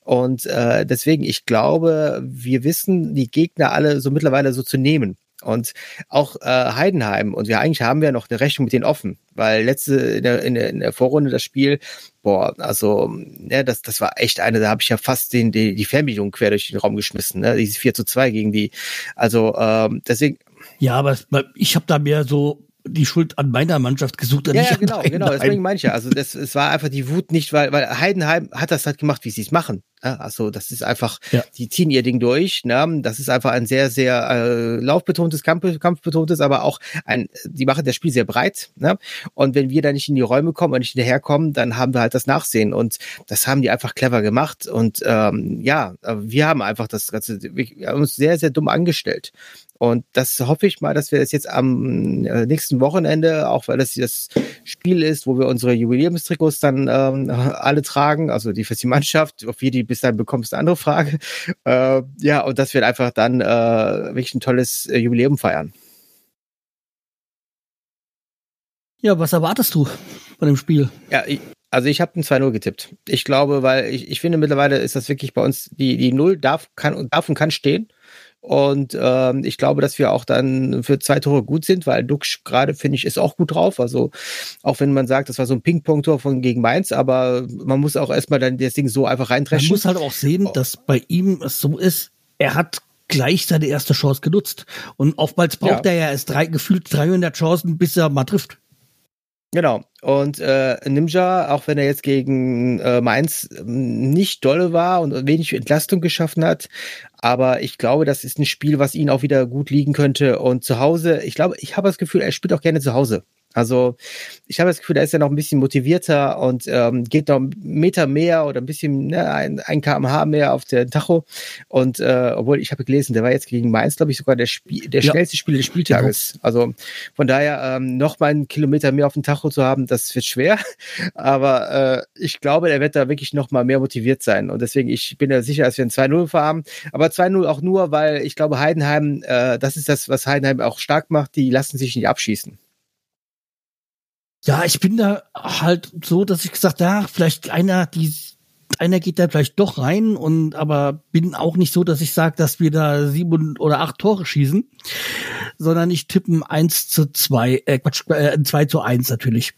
[SPEAKER 4] Und äh, deswegen, ich glaube, wir wissen, die Gegner alle so mittlerweile so zu nehmen. Und auch äh, Heidenheim, und wir eigentlich haben wir noch eine Rechnung mit denen offen, weil letzte in der, in der, in der Vorrunde das Spiel, boah, also, ja, das, das war echt eine, da habe ich ja fast den, die, die Fernbedienung quer durch den Raum geschmissen, ne? Dieses 4 zu 2 gegen die. Also, ähm, deswegen,
[SPEAKER 1] Ja, aber ich habe da mehr so die Schuld an meiner Mannschaft gesucht.
[SPEAKER 4] Ja,
[SPEAKER 1] nicht
[SPEAKER 4] ja genau, genau, deswegen meine ich ja. Also das, es war einfach die Wut nicht, weil, weil Heidenheim hat das halt gemacht, wie sie es machen. Ja, also das ist einfach,
[SPEAKER 1] Ja.
[SPEAKER 4] die ziehen ihr Ding durch. Ne? Das ist einfach ein sehr, sehr äh, laufbetontes, Kampf, kampfbetontes, aber auch ein, die machen das Spiel sehr breit. Ne? Und wenn wir da nicht in die Räume kommen und nicht hinterherkommen, dann haben wir halt das Nachsehen. Und das haben die einfach clever gemacht. Und ähm, ja, äh, wir haben einfach das Ganze, wir haben uns sehr, sehr dumm angestellt. Und das hoffe ich mal, dass wir das jetzt am äh, nächsten Wochenende, auch weil das das Spiel ist, wo wir unsere Jubiläumstrikots dann ähm, alle tragen, also die für die Mannschaft, ob wir die bis dann bekommen, ist eine andere Frage. Äh, ja, und dass wir einfach dann äh, wirklich ein tolles äh, Jubiläum feiern.
[SPEAKER 1] Ja, was erwartest du von dem Spiel?
[SPEAKER 4] Ja, ich, also ich habe ein 2-0 getippt. Ich glaube, weil ich, ich finde mittlerweile ist das wirklich bei uns, die, die Null darf, kann, darf und kann stehen. Und ähm, ich glaube, dass wir auch dann für zwei Tore gut sind, weil Dux gerade, finde ich, ist auch gut drauf. Also auch wenn man sagt, das war so ein Ping-Pong-Tor von gegen Mainz, aber man muss auch erstmal dann das Ding so einfach
[SPEAKER 1] Man
[SPEAKER 4] reintreschen.
[SPEAKER 1] muss halt auch sehen, dass bei ihm es so ist, er hat gleich seine erste Chance genutzt. Und oftmals braucht
[SPEAKER 4] Ja.
[SPEAKER 1] er ja erst drei, gefühlt 300 Chancen, bis er mal trifft.
[SPEAKER 4] Genau. Und äh, Nimja, auch wenn er jetzt gegen äh, Mainz ähm, nicht dolle war und wenig Entlastung geschaffen hat, aber ich glaube, das ist ein Spiel, was ihn auch wieder gut liegen könnte. Und zu Hause, ich glaube, ich habe das Gefühl, er spielt auch gerne zu Hause. Also ich habe das Gefühl, da ist er noch ein bisschen motivierter und ähm, geht noch einen Meter mehr oder ein bisschen ne, ein, ein kmh mehr auf der Tacho. Und äh, obwohl ich habe gelesen, der war jetzt gegen Mainz, glaube ich, sogar der, Spiel, der
[SPEAKER 1] Ja.
[SPEAKER 4] schnellste Spieler des Spieltages. Also von daher ähm, noch mal einen Kilometer mehr auf dem Tacho zu haben, das wird schwer. Aber äh, ich glaube, er wird da wirklich noch mal mehr motiviert sein. Und deswegen, ich bin ja sicher, dass wir ein 2-0 haben. Aber 2-0 auch nur, weil ich glaube, Heidenheim, äh, das ist das, was Heidenheim auch stark macht, die lassen sich nicht abschießen.
[SPEAKER 1] Ja, ich bin da halt so, dass ich gesagt, ja, vielleicht einer, die, einer geht da vielleicht doch rein und aber bin auch nicht so, dass ich sage, dass wir da sieben oder acht Tore schießen, sondern ich tippen eins zu zwei, äh, Quatsch, äh, zwei zu eins natürlich.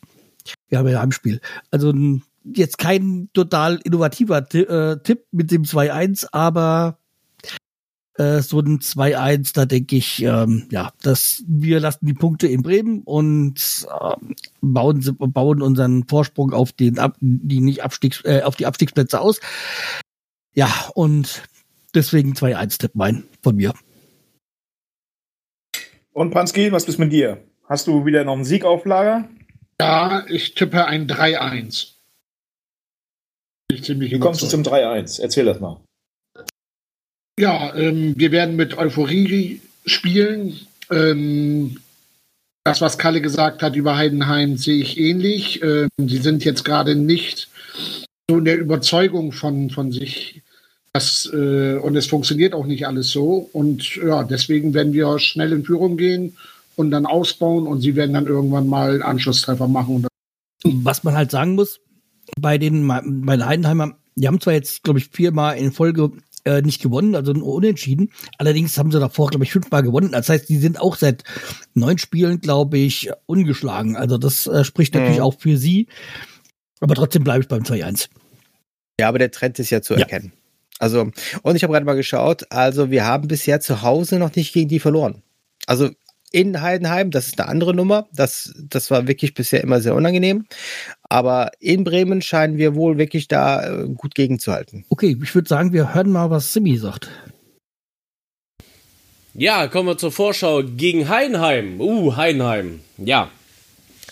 [SPEAKER 1] Wir haben ja Heimspiel. Also n- jetzt kein total innovativer Ti- äh, Tipp mit dem 2-1, aber äh, so ein 2-1, da denke ich, ähm, ja, dass wir lassen die Punkte in Bremen und ähm, bauen, bauen unseren Vorsprung auf den Ab die nicht Abstiegs äh, auf die Abstiegsplätze aus. Ja, und deswegen 2-1 Tipp mein von mir.
[SPEAKER 5] Und Pansky, was ist mit dir? Hast du wieder noch einen Sieg auf Lager?
[SPEAKER 6] Ja, ich tippe ein 3-1. Bin Ich ziemlich
[SPEAKER 5] Wie kommst du
[SPEAKER 6] überzeugt.
[SPEAKER 5] zum 3-1? Erzähl das mal.
[SPEAKER 6] Ja, ähm, wir werden mit Euphorie spielen. Ähm, das, was Kalle gesagt hat über Heidenheim, sehe ich ähnlich. Ähm, sie sind jetzt gerade nicht so in der Überzeugung von, von sich. Das, äh, und es funktioniert auch nicht alles so. Und ja, deswegen werden wir schnell in Führung gehen und dann ausbauen und sie werden dann irgendwann mal Anschlusstreffer machen.
[SPEAKER 1] Was man halt sagen muss, bei den, bei den Heidenheimer, die haben zwar jetzt, glaube ich, viermal in Folge äh, nicht gewonnen, also nur unentschieden. Allerdings haben sie davor, glaube ich, fünfmal gewonnen. Das heißt, die sind auch seit neun Spielen, glaube ich, ungeschlagen. Also das äh, spricht natürlich
[SPEAKER 4] Mhm.
[SPEAKER 1] auch für sie. Aber trotzdem bleibe ich beim 2-1.
[SPEAKER 4] Ja, aber der Trend ist ja zu
[SPEAKER 1] Ja.
[SPEAKER 4] erkennen. Also, und ich habe gerade mal geschaut, also wir haben bisher zu Hause noch nicht gegen die verloren. Also in Heidenheim, das ist eine andere Nummer. Das, das war wirklich bisher immer sehr unangenehm. Aber in Bremen scheinen wir wohl wirklich da äh, gut gegenzuhalten.
[SPEAKER 1] Okay, ich würde sagen, wir hören mal, was Simi sagt.
[SPEAKER 3] Ja, kommen wir zur Vorschau gegen Heidenheim. Uh, Heidenheim. Ja.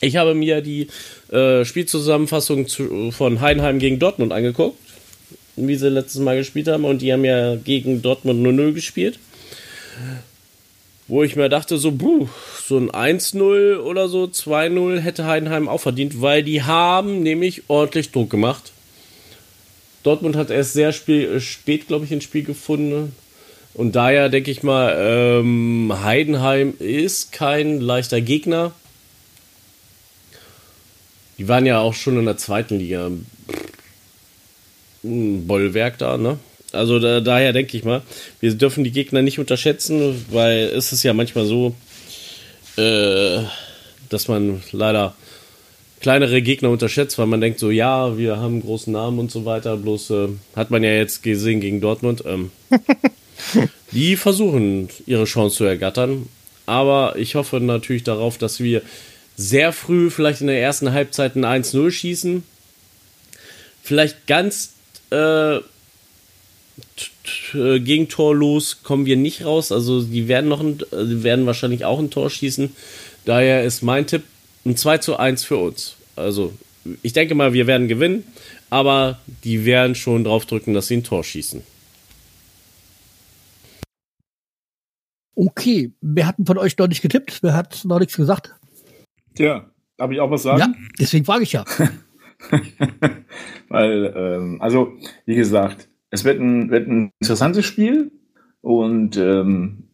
[SPEAKER 3] Ich habe mir die äh, Spielzusammenfassung zu, von Heidenheim gegen Dortmund angeguckt, wie sie letztes Mal gespielt haben. Und die haben ja gegen Dortmund 0-0 gespielt. Wo ich mir dachte, so, buh, so ein 1-0 oder so, 2-0 hätte Heidenheim auch verdient, weil die haben nämlich ordentlich Druck gemacht. Dortmund hat erst sehr spät, spät glaube ich, ins Spiel gefunden. Und daher denke ich mal, ähm, Heidenheim ist kein leichter Gegner. Die waren ja auch schon in der zweiten Liga. Ein Bollwerk da, ne? Also da, daher denke ich mal, wir dürfen die Gegner nicht unterschätzen, weil es ist ja manchmal so, äh, dass man leider kleinere Gegner unterschätzt, weil man denkt so, ja, wir haben einen großen Namen und so weiter. Bloß äh, hat man ja jetzt gesehen gegen Dortmund. Ähm, die versuchen ihre Chance zu ergattern, aber ich hoffe natürlich darauf, dass wir sehr früh, vielleicht in der ersten Halbzeit ein 1-0 schießen. Vielleicht ganz äh, gegentorlos kommen wir nicht raus. Also die werden noch ein, die werden wahrscheinlich auch ein Tor schießen. Daher ist mein Tipp ein 2 zu 1 für uns. Also ich denke mal, wir werden gewinnen, aber die werden schon drauf drücken, dass sie ein Tor schießen.
[SPEAKER 1] Okay, wer hat denn von euch noch nicht getippt? Wer hat noch nichts gesagt?
[SPEAKER 5] Tja, darf ich auch was sagen?
[SPEAKER 1] Ja, deswegen frage ich ja.
[SPEAKER 5] Weil, ähm, also, wie gesagt, es wird ein, wird ein interessantes Spiel und ähm,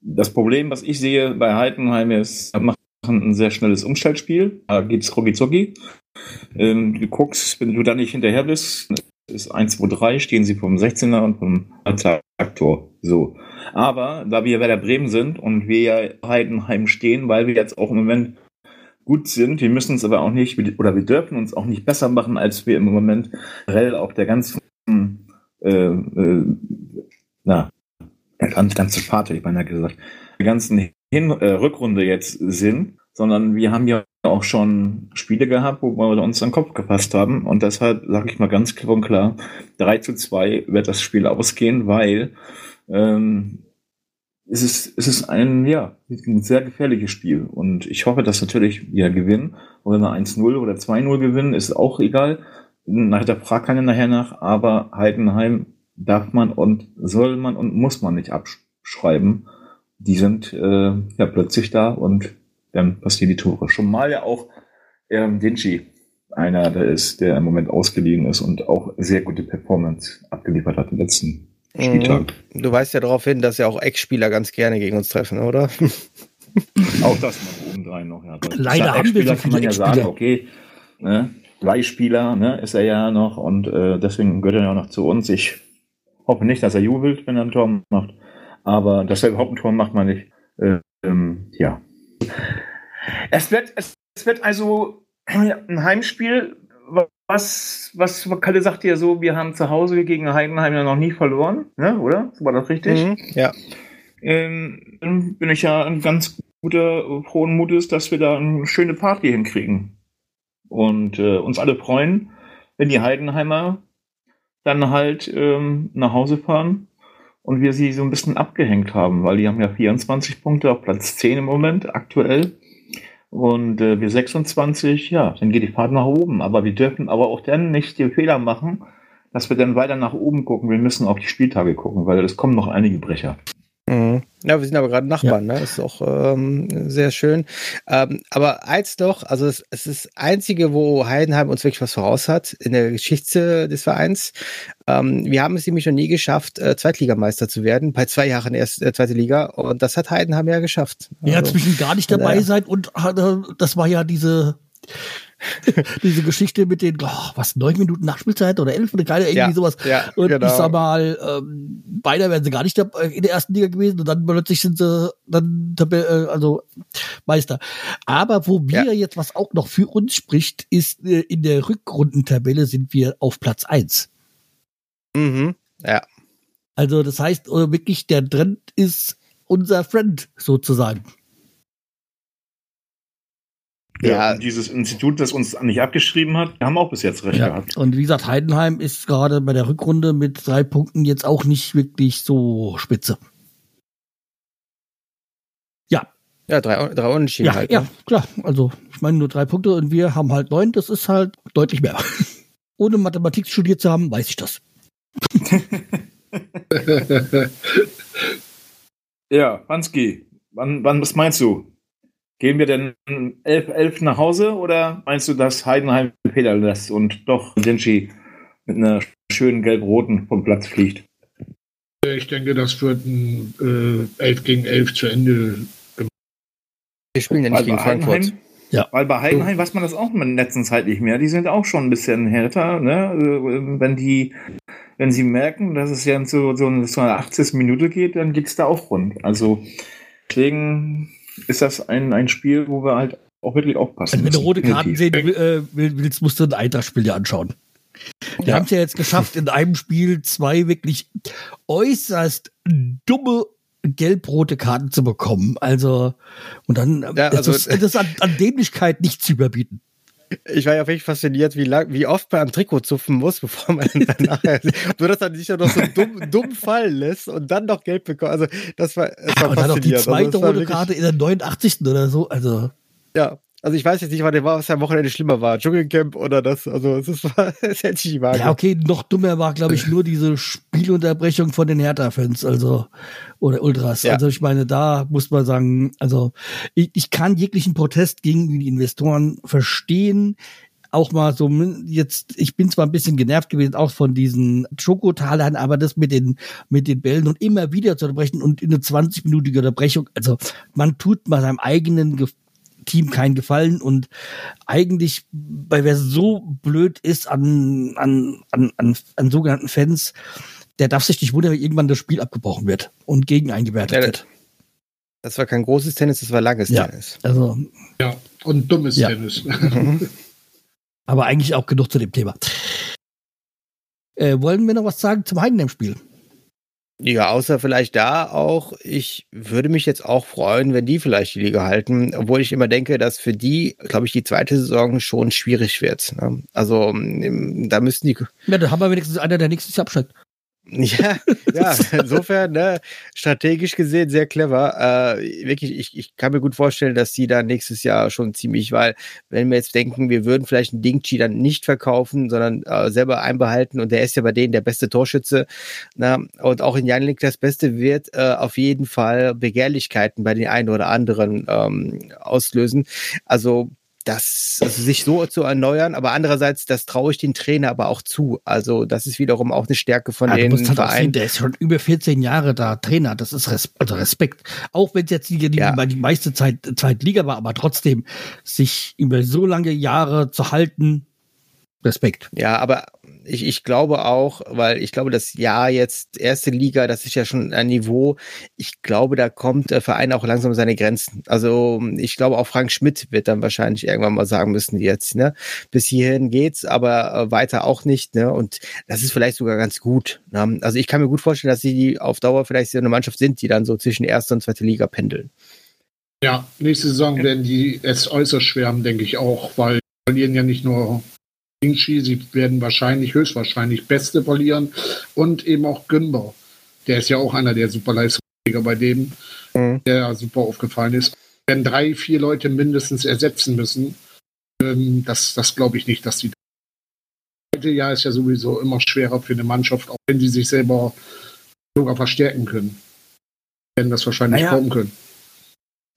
[SPEAKER 5] das Problem, was ich sehe bei Heidenheim ist, wir machen ein sehr schnelles Umstellspiel. Da geht's rucki. Ähm, du guckst, wenn du da nicht hinterher bist, ist 1, 2, 3, stehen sie vom 16er und vom Traktor. So. Aber da wir Werder Bremen sind und wir ja Heidenheim stehen, weil wir jetzt auch im Moment gut sind, wir müssen uns aber auch nicht, oder wir dürfen uns auch nicht besser machen, als wir im Moment generell auf der ganzen, äh, äh, na, ganz, ganze Fahrt, ich beinahe gesagt, der ganzen Hin äh, Rückrunde jetzt sind, sondern wir haben ja auch schon Spiele gehabt, wo wir uns an den Kopf gepasst haben. Und deshalb sage ich mal ganz klipp und klar, 3 zu 2 wird das Spiel ausgehen, weil ähm, es, ist, es ist ein, ja, ein sehr gefährliches Spiel. Und ich hoffe, dass natürlich wir gewinnen. Und wenn wir 1-0 oder 2-0 gewinnen, ist auch egal. Nach der fragt keiner nachher nach, aber Heidenheim darf man und soll man und muss man nicht abschreiben. Die sind äh, ja plötzlich da und dann passieren die Tore. Schon mal ja auch ähm, Dinci, einer, der ist, der im Moment ausgeliehen ist und auch sehr gute Performance abgeliefert hat im letzten Spieltag.
[SPEAKER 4] Mhm. Du weißt ja darauf hin, dass ja auch Ex-Spieler ganz gerne gegen uns treffen, oder?
[SPEAKER 5] auch das mal obendrein noch. Ja.
[SPEAKER 1] Leider haben wir so
[SPEAKER 5] kann man ja sagen, okay, ne, Leihspieler ne, ist er ja noch und äh, deswegen gehört er ja auch noch zu uns. Ich hoffe nicht, dass er jubelt, wenn er ein Tor macht, aber dass er überhaupt ein Tor macht, man nicht. Äh, ähm, ja, es wird, es, es wird also ein Heimspiel, was, was Kalle sagt ja so, wir haben zu Hause gegen Heidenheim ja noch nie verloren, ne, oder? War das richtig?
[SPEAKER 4] Mhm, ja.
[SPEAKER 5] Ähm, dann bin ich ja ein ganz guter, frohen Mutes, dass wir da eine schöne Party hinkriegen. Und äh, uns alle freuen, wenn die Heidenheimer dann halt ähm, nach Hause fahren und wir sie so ein bisschen abgehängt haben, weil die haben ja 24 Punkte auf Platz 10 im Moment aktuell. Und äh, wir 26, ja, dann geht die Fahrt nach oben. Aber wir dürfen aber auch dann nicht den Fehler machen, dass wir dann weiter nach oben gucken. Wir müssen auf die Spieltage gucken, weil es kommen noch einige Brecher.
[SPEAKER 4] Mhm. Ja, wir sind aber gerade Nachbarn, ja. ne? Ist auch ähm, sehr schön. Ähm, aber eins doch, also es, es ist das einzige, wo Heidenheim uns wirklich was voraus hat in der Geschichte des Vereins. Ähm, wir haben es nämlich noch nie geschafft, äh, Zweitligameister zu werden, bei zwei Jahren erst äh, zweite Liga. Und das hat Heidenheim ja geschafft.
[SPEAKER 1] Also, ja, zwischen gar nicht dabei äh, sein und äh, das war ja diese Diese Geschichte mit den, oh, was, neun Minuten Nachspielzeit oder elf oder keine, irgendwie
[SPEAKER 4] ja,
[SPEAKER 1] sowas.
[SPEAKER 4] Ja,
[SPEAKER 1] und
[SPEAKER 4] genau.
[SPEAKER 1] ich sag mal, ähm, beide wären sie gar nicht in der ersten Liga gewesen und dann plötzlich sind sie dann äh, also Meister. Aber wo wir ja. jetzt, was auch noch für uns spricht, ist äh, in der Rückrundentabelle sind wir auf Platz eins.
[SPEAKER 4] Mhm. Ja.
[SPEAKER 1] Also das heißt äh, wirklich, der Trend ist unser Friend sozusagen.
[SPEAKER 5] Ja, ja dieses Institut, das uns nicht abgeschrieben hat, haben auch bis jetzt recht ja. gehabt.
[SPEAKER 1] Und wie gesagt, Heidenheim ist gerade bei der Rückrunde mit drei Punkten jetzt auch nicht wirklich so spitze. Ja.
[SPEAKER 4] Ja, drei, drei Unentschieden
[SPEAKER 1] ja,
[SPEAKER 4] halt.
[SPEAKER 1] Ja,
[SPEAKER 4] ne?
[SPEAKER 1] klar. Also Ich meine, nur drei Punkte und wir haben halt neun, das ist halt deutlich mehr. Ohne Mathematik studiert zu haben, weiß ich das.
[SPEAKER 5] Ja, Hanski, wann, wann, was meinst du? Gehen wir denn 11, 11 nach Hause oder meinst du, dass Heidenheim Fehler lässt und doch Denchi mit einer schönen gelb-roten vom Platz fliegt?
[SPEAKER 6] Ich denke, das wird ein äh, 11 gegen 11 zu Ende.
[SPEAKER 4] Wir spielen ja nicht gegen Frankfurt.
[SPEAKER 5] Heidenheim,
[SPEAKER 1] Ja.
[SPEAKER 5] Weil bei Heidenheim weiß man das auch in der letzten Zeit nicht mehr. Die sind auch schon ein bisschen härter, ne? Äh, Wenn die, wenn sie merken, dass es ja so, so eine, so eine 80. Minute geht, dann geht's da auch rund. Also deswegen ist das ein, ein Spiel, wo wir halt auch wirklich aufpassen
[SPEAKER 1] Also wenn du rote Karten sehen äh, will- willst, musst du ein Eintracht-Spiel dir anschauen. Die
[SPEAKER 4] Ja.
[SPEAKER 1] haben es ja jetzt geschafft, in einem Spiel zwei wirklich äußerst dumme gelb-rote Karten zu bekommen. Also, und dann
[SPEAKER 4] Ja,
[SPEAKER 1] ist
[SPEAKER 4] also-
[SPEAKER 1] das, das ist an, an Dämlichkeit nicht zu überbieten.
[SPEAKER 4] Ich war ja wirklich fasziniert, wie lang, wie oft man am Trikot zupfen muss, bevor man dann nachher, nur dass er sich ja noch so dumm, dumm fallen lässt und dann noch Geld bekommt. Also, das war, das war
[SPEAKER 1] Aber dann noch die
[SPEAKER 4] faszinierend.
[SPEAKER 1] zweite
[SPEAKER 4] also,
[SPEAKER 1] rote Karte in der 89. oder so. Also,
[SPEAKER 4] Ja. Also ich weiß jetzt nicht, was am Wochenende schlimmer war. Dschungelcamp oder das. Also es ist, es hätte ich nicht wahr
[SPEAKER 1] ja, okay, noch dummer war, glaube ich, nur diese Spielunterbrechung von den Hertha-Fans, also, oder Ultras.
[SPEAKER 4] Ja.
[SPEAKER 1] Also ich meine, da muss man sagen, also, ich, ich kann jeglichen Protest gegen die Investoren verstehen. Auch mal so, jetzt, ich bin zwar ein bisschen genervt gewesen, auch von diesen Schokotalern, aber das mit den, mit den Bällen und immer wieder zu unterbrechen und in eine 20-minütige Unterbrechung, also, man tut mal seinem eigenen Ge Team keinen Gefallen und eigentlich, weil wer so blöd ist an, an, an, an, an sogenannten Fans, der darf sich nicht wundern, wenn irgendwann das Spiel abgebrochen wird und gegen eingewertet
[SPEAKER 4] Ja,
[SPEAKER 1] wird.
[SPEAKER 4] Das war kein großes Tennis, das war langes
[SPEAKER 1] Ja.
[SPEAKER 4] Tennis.
[SPEAKER 1] Also,
[SPEAKER 6] Ja, und dummes
[SPEAKER 1] Ja.
[SPEAKER 6] Tennis.
[SPEAKER 1] aber eigentlich auch genug zu dem Thema. Äh, wollen wir noch was sagen zum Heidenheim-Spiel?
[SPEAKER 4] Ja, außer vielleicht da auch, ich würde mich jetzt auch freuen, wenn die vielleicht die Liga halten, obwohl ich immer denke, dass für die, glaube ich, die zweite Saison schon schwierig wird. Ne? Also ähm, da müssten die
[SPEAKER 1] Ja, da haben wir wenigstens einer, der nächstes Jahr absteigt.
[SPEAKER 4] Ja, ja, insofern, ne, strategisch gesehen sehr clever. Äh, wirklich, ich, ich kann mir gut vorstellen, dass die da nächstes Jahr schon ziemlich, weil wenn wir jetzt denken, wir würden vielleicht einen Dingchi dann nicht verkaufen, sondern äh, selber einbehalten und der ist ja bei denen der beste Torschütze, na, und auch in Janik das Beste wird äh, auf jeden Fall Begehrlichkeiten bei den einen oder anderen ähm, auslösen. Also das, also sich so zu erneuern, aber andererseits, das traue ich den Trainer aber auch zu. Also das ist wiederum auch eine Stärke von
[SPEAKER 1] Ja, du
[SPEAKER 4] den
[SPEAKER 1] halt auch sehen,
[SPEAKER 4] Vereinen.
[SPEAKER 1] der ist schon über 14 Jahre da Trainer. Das ist Res also Respekt. Auch wenn es jetzt die, die,
[SPEAKER 4] Ja.
[SPEAKER 1] die meiste Zeit Zweitliga war, aber trotzdem, sich über so lange Jahre zu halten, Respekt.
[SPEAKER 4] Ja, aber ich, ich glaube auch, weil ich glaube, das Jahr jetzt erste Liga, das ist ja schon ein Niveau. Ich glaube, da kommt der Verein auch langsam an seine Grenzen. Also ich glaube, auch Frank Schmidt wird dann wahrscheinlich irgendwann mal sagen müssen, jetzt, ne, bis hierhin geht's, aber äh, weiter auch nicht, ne. Und das ist vielleicht sogar ganz gut. Ne? Also ich kann mir gut vorstellen, dass sie auf Dauer vielleicht so eine Mannschaft sind, die dann so zwischen erste und zweite Liga pendeln.
[SPEAKER 6] Ja, nächste Saison werden die es äußerst schwer haben, denke ich auch, weil die verlieren ja nicht nur Ingshi, sie werden wahrscheinlich, höchstwahrscheinlich Beste verlieren und eben auch Günber. Der ist ja auch einer der Superleistungsträger bei dem,
[SPEAKER 4] Mhm.
[SPEAKER 6] der super aufgefallen ist. Werden drei, vier Leute mindestens ersetzen müssen. Ähm, das das glaube ich nicht, dass die. Das zweite Jahr ist ja sowieso immer schwerer für eine Mannschaft, auch wenn sie sich selber sogar verstärken können. Werden das wahrscheinlich
[SPEAKER 5] Naja.
[SPEAKER 6] kaum können.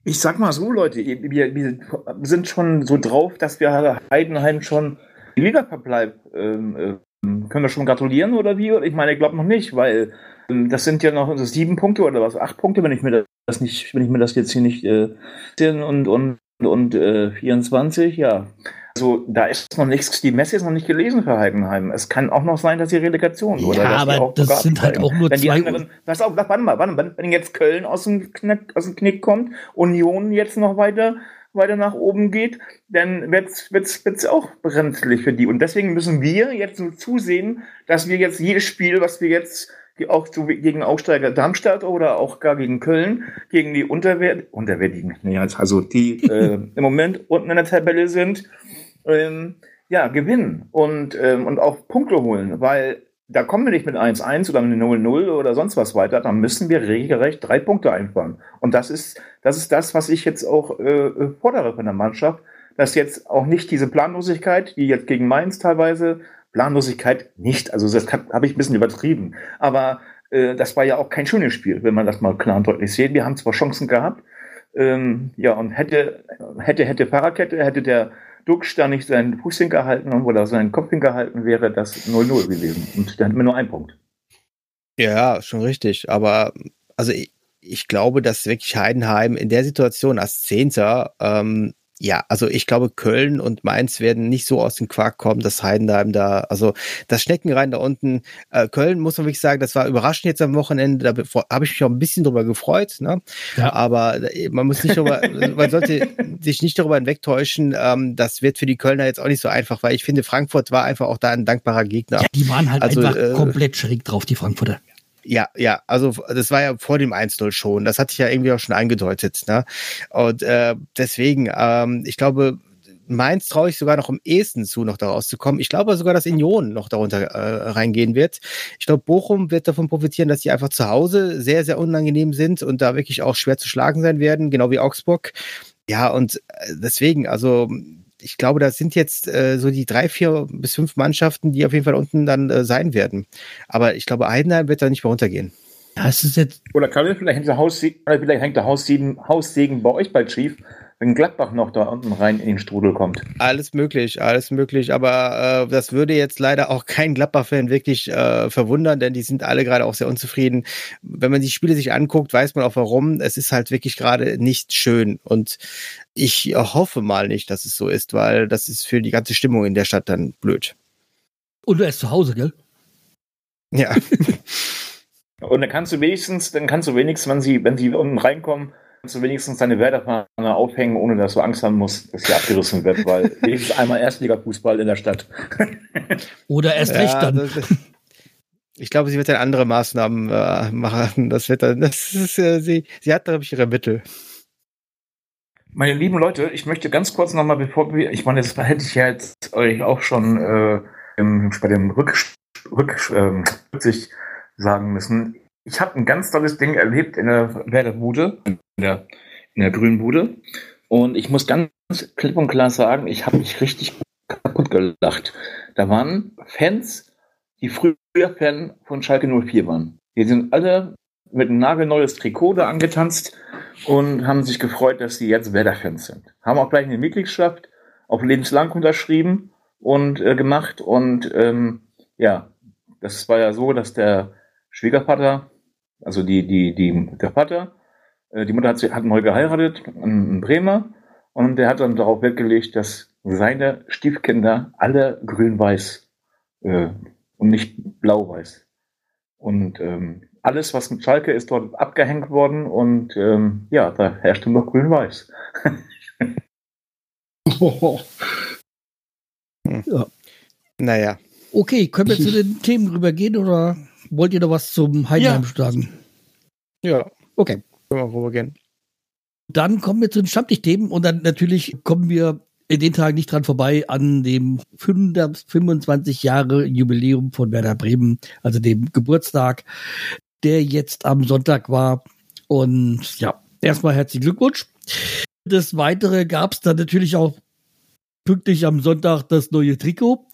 [SPEAKER 5] Ich sag mal so, Leute, wir, wir sind schon so drauf, dass wir Heidenheim schon die Ligaverbleib ähm, ähm, können wir schon gratulieren oder wie? Ich meine, ich glaube noch nicht, weil ähm, das sind ja noch sieben Punkte oder was, acht Punkte, wenn ich mir das nicht, wenn ich mir das jetzt hier nicht äh, und und und äh, 24, ja. Also da ist noch nichts, die Messe ist noch nicht gelesen für Heidenheim. Es kann auch noch sein, dass die Relegation oder
[SPEAKER 1] Ja,
[SPEAKER 5] die
[SPEAKER 1] aber das sind halt auch nur
[SPEAKER 5] wenn die
[SPEAKER 1] zwei-
[SPEAKER 5] anderen, pass auf, warte mal, warte mal, wenn jetzt Köln aus dem, Knick, aus dem Knick kommt, Union jetzt noch weiter, weiter nach oben geht, dann wird's, wird's, wird's auch brenzlig für die. Und deswegen müssen wir jetzt so zusehen, dass wir jetzt jedes Spiel, was wir jetzt auch so gegen Aufsteiger Darmstadt oder auch gar gegen Köln, gegen die Unterwert, Unterwertigen, nee, also die äh, im Moment unten in der Tabelle sind, ähm, ja, gewinnen und, ähm, und auch Punkte holen, weil da kommen wir nicht mit 1-1 oder mit 0-0 oder sonst was weiter, dann müssen wir regelrecht drei Punkte einfahren. Und das ist, das ist das, was ich jetzt auch äh, fordere von der Mannschaft, dass jetzt auch nicht diese Planlosigkeit, die jetzt gegen Mainz teilweise, Planlosigkeit nicht, also das habe ich ein bisschen übertrieben, aber äh, das war ja auch kein schönes Spiel, wenn man das mal klar und deutlich sieht. Wir haben zwar Chancen gehabt, ähm, ja, und hätte, hätte, hätte Fahrradkette, hätte der Duxch da nicht seinen Fuß hingehalten oder seinen Kopf hingehalten, wäre das 0-0 gewesen. Und dann hätten wir nur einen Punkt.
[SPEAKER 4] Ja, schon richtig. Aber also ich, ich glaube, dass wirklich Heidenheim in der Situation als Zehnter ähm, ja, also ich glaube, Köln und Mainz werden nicht so aus dem Quark kommen, dass Heidenheim da, also das Schneckenrein da unten, äh, Köln muss man wirklich sagen, das war überraschend jetzt am Wochenende, da habe ich mich auch ein bisschen drüber gefreut, ne? Ja. Aber äh, man muss nicht darüber, man sollte sich nicht darüber hinwegtäuschen, ähm, das wird für die Kölner jetzt auch nicht so einfach, weil ich finde, Frankfurt war einfach auch da ein dankbarer Gegner. Ja,
[SPEAKER 1] die waren halt also, einfach äh, komplett schräg drauf, die Frankfurter.
[SPEAKER 4] Ja, ja, also das war ja vor dem 1-0 schon. Das hatte ich ja irgendwie auch schon angedeutet. Ne? Und äh, deswegen, ähm, ich glaube, Mainz traue ich sogar noch am ehesten zu, noch daraus zu kommen. Ich glaube sogar, dass Union noch darunter äh, reingehen wird. Ich glaube, Bochum wird davon profitieren, dass sie einfach zu Hause sehr, sehr unangenehm sind und da wirklich auch schwer zu schlagen sein werden, genau wie Augsburg. Ja, und äh, deswegen, also ich glaube, das sind jetzt äh, so die drei, vier bis fünf Mannschaften, die auf jeden Fall unten dann äh, sein werden. Aber ich glaube, Heidenheim wird da nicht mehr runtergehen.
[SPEAKER 5] Ja, es ist jetzt oder Karl, vielleicht hängt der Haussegen, vielleicht hängt der Haussegen, Haussegen bei euch bald schief, wenn Gladbach noch da unten rein in den Strudel kommt.
[SPEAKER 4] Alles möglich, alles möglich, aber äh, das würde jetzt leider auch kein Gladbach-Fan wirklich äh, verwundern, denn die sind alle gerade auch sehr unzufrieden. Wenn man die Spiele sich anguckt, weiß man auch warum. Es ist halt wirklich gerade nicht schön und ich hoffe mal nicht, dass es so ist, weil das ist für die ganze Stimmung in der Stadt dann blöd.
[SPEAKER 1] Und du bist zu Hause, gell?
[SPEAKER 4] Ja.
[SPEAKER 5] Und dann kannst du wenigstens, dann kannst du wenigstens, wenn sie, wenn sie unten reinkommen, kannst du wenigstens deine Werderfahne aufhängen, ohne dass du Angst haben musst, dass sie abgerissen wird, weil wenigstens einmal Erstliga-Fußball in der Stadt.
[SPEAKER 1] Oder erst recht dann. Ja, das,
[SPEAKER 4] ich glaube, sie wird dann andere Maßnahmen äh, machen. Das wird dann, das ist, äh, sie, sie hat, glaube ich, ihre Mittel.
[SPEAKER 5] Meine lieben Leute, ich möchte ganz kurz nochmal, bevor wir, ich meine, das hätte ich ja jetzt euch auch schon äh, im, bei dem Rück, Rück, ähm, Rücksicht sagen müssen. Ich habe ein ganz tolles Ding erlebt in der Werderbude, in der, in der grünen Bude. Und ich muss ganz klipp und klar sagen, ich habe mich richtig kaputt gelacht. Da waren Fans, die früher Fan von Schalke 04 waren. Die sind alle mit einem nagelneues Trikot da angetanzt und haben sich gefreut, dass sie jetzt Werder-Fans sind. Haben auch gleich eine Mitgliedschaft auf lebenslang unterschrieben und äh, gemacht. Und ähm, ja, das war ja so, dass der Schwiegervater, also die, die, die, der Vater, äh, die Mutter hat, hat neu geheiratet, ein Bremer, und der hat dann darauf Wert gelegt, dass seine Stiefkinder alle grün-weiß äh, und nicht blau-weiß. Und ähm, alles, was mit Schalke ist, dort abgehängt worden und ähm, ja, da herrscht nur noch grün-weiß.
[SPEAKER 4] oh. ja. Naja.
[SPEAKER 1] Okay, können wir zu den Themen rübergehen oder wollt ihr noch was zum Heidenheim ja. sagen?
[SPEAKER 4] Ja. Okay. Können wir rübergehen.
[SPEAKER 1] Dann kommen wir zu den Stammtischthemen und dann natürlich kommen wir in den Tagen nicht dran vorbei an dem 25 Jahre Jubiläum von Werder Bremen, also dem Geburtstag der jetzt am Sonntag war. Und ja, erstmal herzlichen Glückwunsch. Das Weitere gab es dann natürlich auch pünktlich am Sonntag das neue Trikot.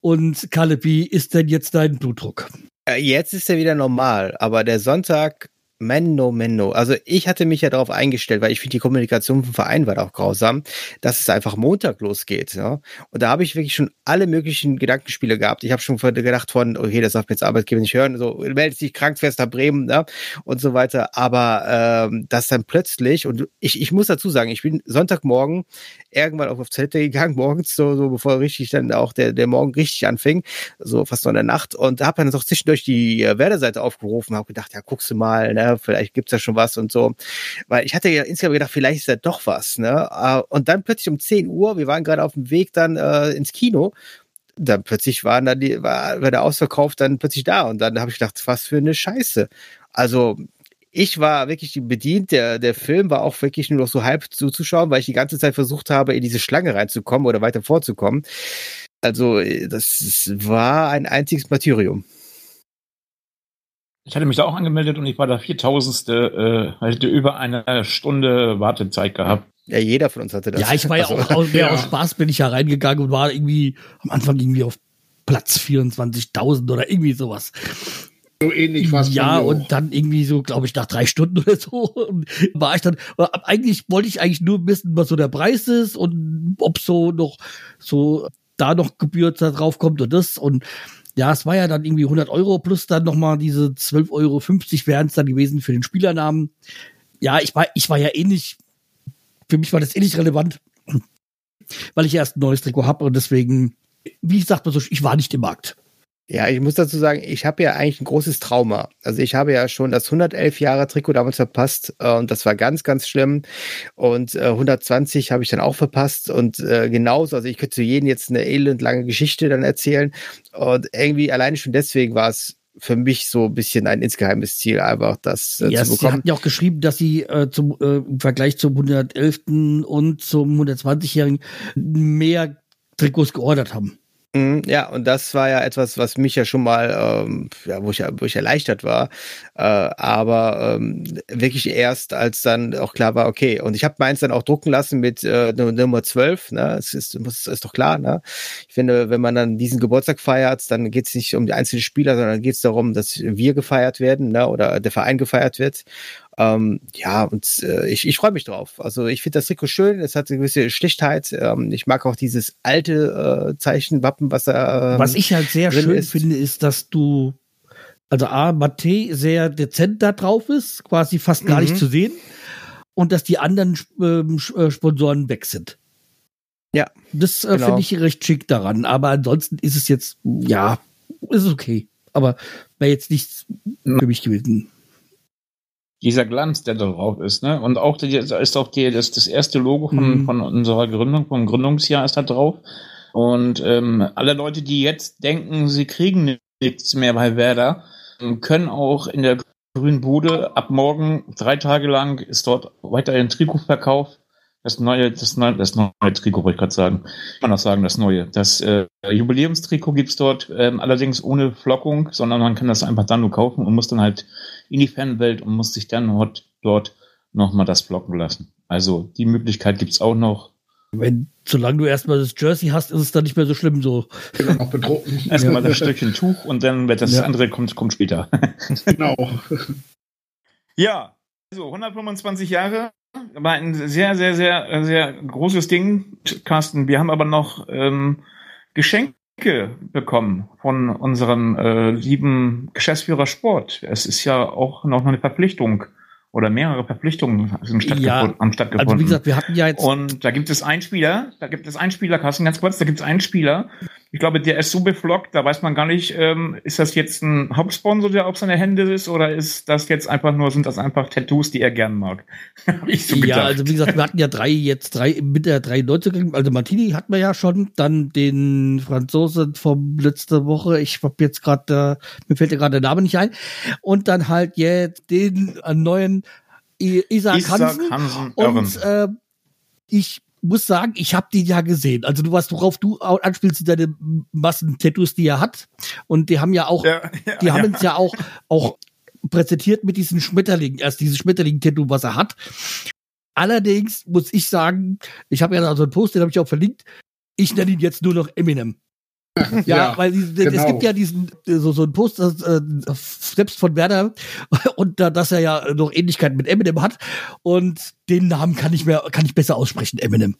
[SPEAKER 1] Und Kalle, wie ist denn jetzt dein Blutdruck?
[SPEAKER 4] Äh, jetzt ist er wieder normal, aber der Sonntag Menno, Menno. Also ich hatte mich ja darauf eingestellt, weil ich finde, die Kommunikation vom Verein war auch grausam, dass es einfach Montag losgeht. Ja? Und da habe ich wirklich schon alle möglichen Gedankenspiele gehabt. Ich habe schon gedacht von, okay, das darf jetzt Arbeitgeber nicht hören, so meldet sich Krankenschwester Bremen ja? und so weiter. Aber ähm, das dann plötzlich, und ich, ich muss dazu sagen, ich bin Sonntagmorgen irgendwann auf Zelte gegangen, morgens, so, so bevor richtig dann auch der, der Morgen richtig anfing, so fast noch in der Nacht. Und habe dann auch zwischendurch die äh, Werderseite aufgerufen, habe gedacht, ja, guckst du mal, ne? Vielleicht gibt's ja schon was und so. Weil ich hatte ja insgesamt gedacht, vielleicht ist da doch was, ne? Äh, und dann plötzlich um 10 Uhr, wir waren gerade auf dem Weg dann äh, ins Kino, dann plötzlich waren dann die, war, war der Ausverkauf dann plötzlich da und dann habe ich gedacht, was für eine Scheiße. Also ich war wirklich bedient. Der, der Film war auch wirklich nur noch so halb zuzuschauen, weil ich die ganze Zeit versucht habe, in diese Schlange reinzukommen oder weiter vorzukommen. Also, das war ein einziges Martyrium.
[SPEAKER 5] Ich hatte mich da auch angemeldet und ich war der 4000. Äh, hatte über eine Stunde Wartezeit gehabt.
[SPEAKER 4] Ja, jeder von uns hatte das.
[SPEAKER 1] Ja, ich war ja
[SPEAKER 4] Also,
[SPEAKER 1] auch aus,
[SPEAKER 6] ja.
[SPEAKER 1] aus Spaß bin ich ja reingegangen und war irgendwie am Anfang irgendwie auf Platz 24.000 oder irgendwie sowas.
[SPEAKER 6] So ähnlich war es
[SPEAKER 1] Ja, und
[SPEAKER 6] auch.
[SPEAKER 1] dann irgendwie so, glaube ich, nach drei Stunden oder so war ich dann, aber eigentlich wollte ich eigentlich nur wissen, was so der Preis ist und ob so noch, so da noch Gebühr da drauf kommt und das und ja, es war ja dann irgendwie 100 Euro plus dann nochmal diese 12,50 Euro wären es dann gewesen für den Spielernamen. Ja, ich war, ich war ja eh nicht, für mich war das eh nicht relevant, weil ich erst ein neues Trikot habe und deswegen, wie sagt man so, ich war nicht im Markt.
[SPEAKER 4] Ja, ich muss dazu sagen, ich habe ja eigentlich ein großes Trauma. Also ich habe ja schon das 111 Jahre Trikot damals verpasst äh, und das war ganz, ganz schlimm. Und äh, 120 habe ich dann auch verpasst und äh, genauso. Also ich könnte zu jedem jetzt eine elendlange Geschichte dann erzählen und irgendwie alleine schon deswegen war es für mich so ein bisschen ein insgeheimes Ziel, einfach das äh,
[SPEAKER 1] Ja,
[SPEAKER 4] zu
[SPEAKER 1] sie
[SPEAKER 4] bekommen.
[SPEAKER 1] hatten ja auch geschrieben, dass sie äh, zum, äh, im Vergleich zum 111. und zum 120-Jährigen mehr Trikots geordert haben.
[SPEAKER 4] Mhm, Ja, und das war ja etwas, was mich ja schon mal, ähm, ja, wo ich, wo ich erleichtert war. Äh, aber ähm, wirklich erst, als dann auch klar war, okay, und ich habe meins dann auch drucken lassen mit äh, Nu- Nummer 12, ne? Es ist, muss, ist doch klar, ne? Ich finde, wenn man dann diesen Geburtstag feiert, dann geht es nicht um die einzelnen Spieler, sondern geht es darum, dass wir gefeiert werden, ne? Oder der Verein gefeiert wird. Ähm, ja, und äh, ich, ich freue mich drauf. Also ich finde das Trikot schön, es hat eine gewisse Schlichtheit. Ähm, ich mag auch dieses alte äh, Zeichenwappen, was da. Ähm,
[SPEAKER 1] Was ich halt sehr schön
[SPEAKER 4] ist.
[SPEAKER 1] finde, ist, dass du, also A, Mate sehr dezent da drauf ist, quasi fast gar
[SPEAKER 4] Mhm.
[SPEAKER 1] nicht zu sehen. Und dass die anderen ähm, äh, Sponsoren weg sind.
[SPEAKER 4] Ja,
[SPEAKER 1] Das äh,
[SPEAKER 4] genau.
[SPEAKER 1] finde ich recht schick daran. Aber ansonsten ist es jetzt, ja, ist okay. Aber wäre jetzt nichts für mich gewesen.
[SPEAKER 7] Dieser Glanz, der da drauf ist, ne? Und auch die, ist auch die, das, das erste Logo von,
[SPEAKER 1] Mhm.
[SPEAKER 7] von unserer Gründung, vom Gründungsjahr ist da drauf. Und ähm, alle Leute, die jetzt denken, sie kriegen nichts mehr bei Werder, können auch in der grünen Bude ab morgen drei Tage lang ist dort weiterhin Trikotverkauf. Das neue, das neue, das neue Trikot wollte ich gerade sagen. Kann man auch sagen, das neue. Das äh, Jubiläumstrikot gibt's dort ähm, allerdings ohne Flockung, sondern man kann das einfach dann nur kaufen und muss dann halt in die Fanwelt und muss sich dann dort, dort nochmal das flocken lassen. Also die Möglichkeit gibt's auch noch.
[SPEAKER 1] Wenn, solange du erstmal das Jersey hast, ist es dann nicht mehr so schlimm so.
[SPEAKER 6] Genau, noch bedrucken.
[SPEAKER 7] Erstmal das Stückchen Tuch und dann wird das
[SPEAKER 1] Ja.
[SPEAKER 7] andere kommt, kommt später.
[SPEAKER 6] genau.
[SPEAKER 5] Ja, also 125 Jahre war ein sehr, sehr, sehr, sehr großes Ding, Carsten. Wir haben aber noch ähm, Geschenke bekommen von unserem äh, lieben Geschäftsführer Sport. Es ist ja auch noch eine Verpflichtung oder mehrere Verpflichtungen sind stattgefund
[SPEAKER 1] Ja,
[SPEAKER 5] haben stattgefunden.
[SPEAKER 1] Also wie gesagt, wir hatten ja jetzt
[SPEAKER 5] Und da gibt es einen Spieler, da gibt es einen Spieler, Carsten, ganz kurz, da gibt es einen Spieler. Ich glaube, der ist so beflockt, da weiß man gar nicht, ähm, ist das jetzt ein Hauptsponsor, der auf seine Hände ist, oder ist das jetzt einfach nur, sind das einfach Tattoos, die er gern mag? Hab ich so gedacht.
[SPEAKER 1] Ja, also wie gesagt, wir hatten ja drei, jetzt drei, mit der drei Neuzugänge. Also Martini hatten wir ja schon, dann den Franzosen vom letzte Woche. Ich hab jetzt gerade, äh, mir fällt ja gerade der Name nicht ein. Und dann halt jetzt den äh, neuen Isaac,
[SPEAKER 5] Isaac
[SPEAKER 1] Hansen.
[SPEAKER 5] Hansen
[SPEAKER 1] Und äh, ich muss sagen, ich habe den ja gesehen. Also du was, worauf du anspielst, sind deine Massen-Tattoos, die er hat. Und die haben ja auch
[SPEAKER 5] Ja, ja,
[SPEAKER 1] die haben
[SPEAKER 5] ja.
[SPEAKER 1] uns ja auch, auch präsentiert mit diesen Schmetterlingen, erst dieses Schmetterling-Tattoo, was er hat. Allerdings muss ich sagen, ich habe ja so einen Post, den habe ich auch verlinkt, ich nenne ihn jetzt nur noch Eminem. Ja,
[SPEAKER 6] Ja,
[SPEAKER 1] weil die- es
[SPEAKER 6] genau.
[SPEAKER 1] gibt ja diesen so so ein Post das, äh, selbst von Werder und da, dass er ja noch Ähnlichkeit mit Eminem hat und den Namen kann ich mehr kann ich besser aussprechen Eminem.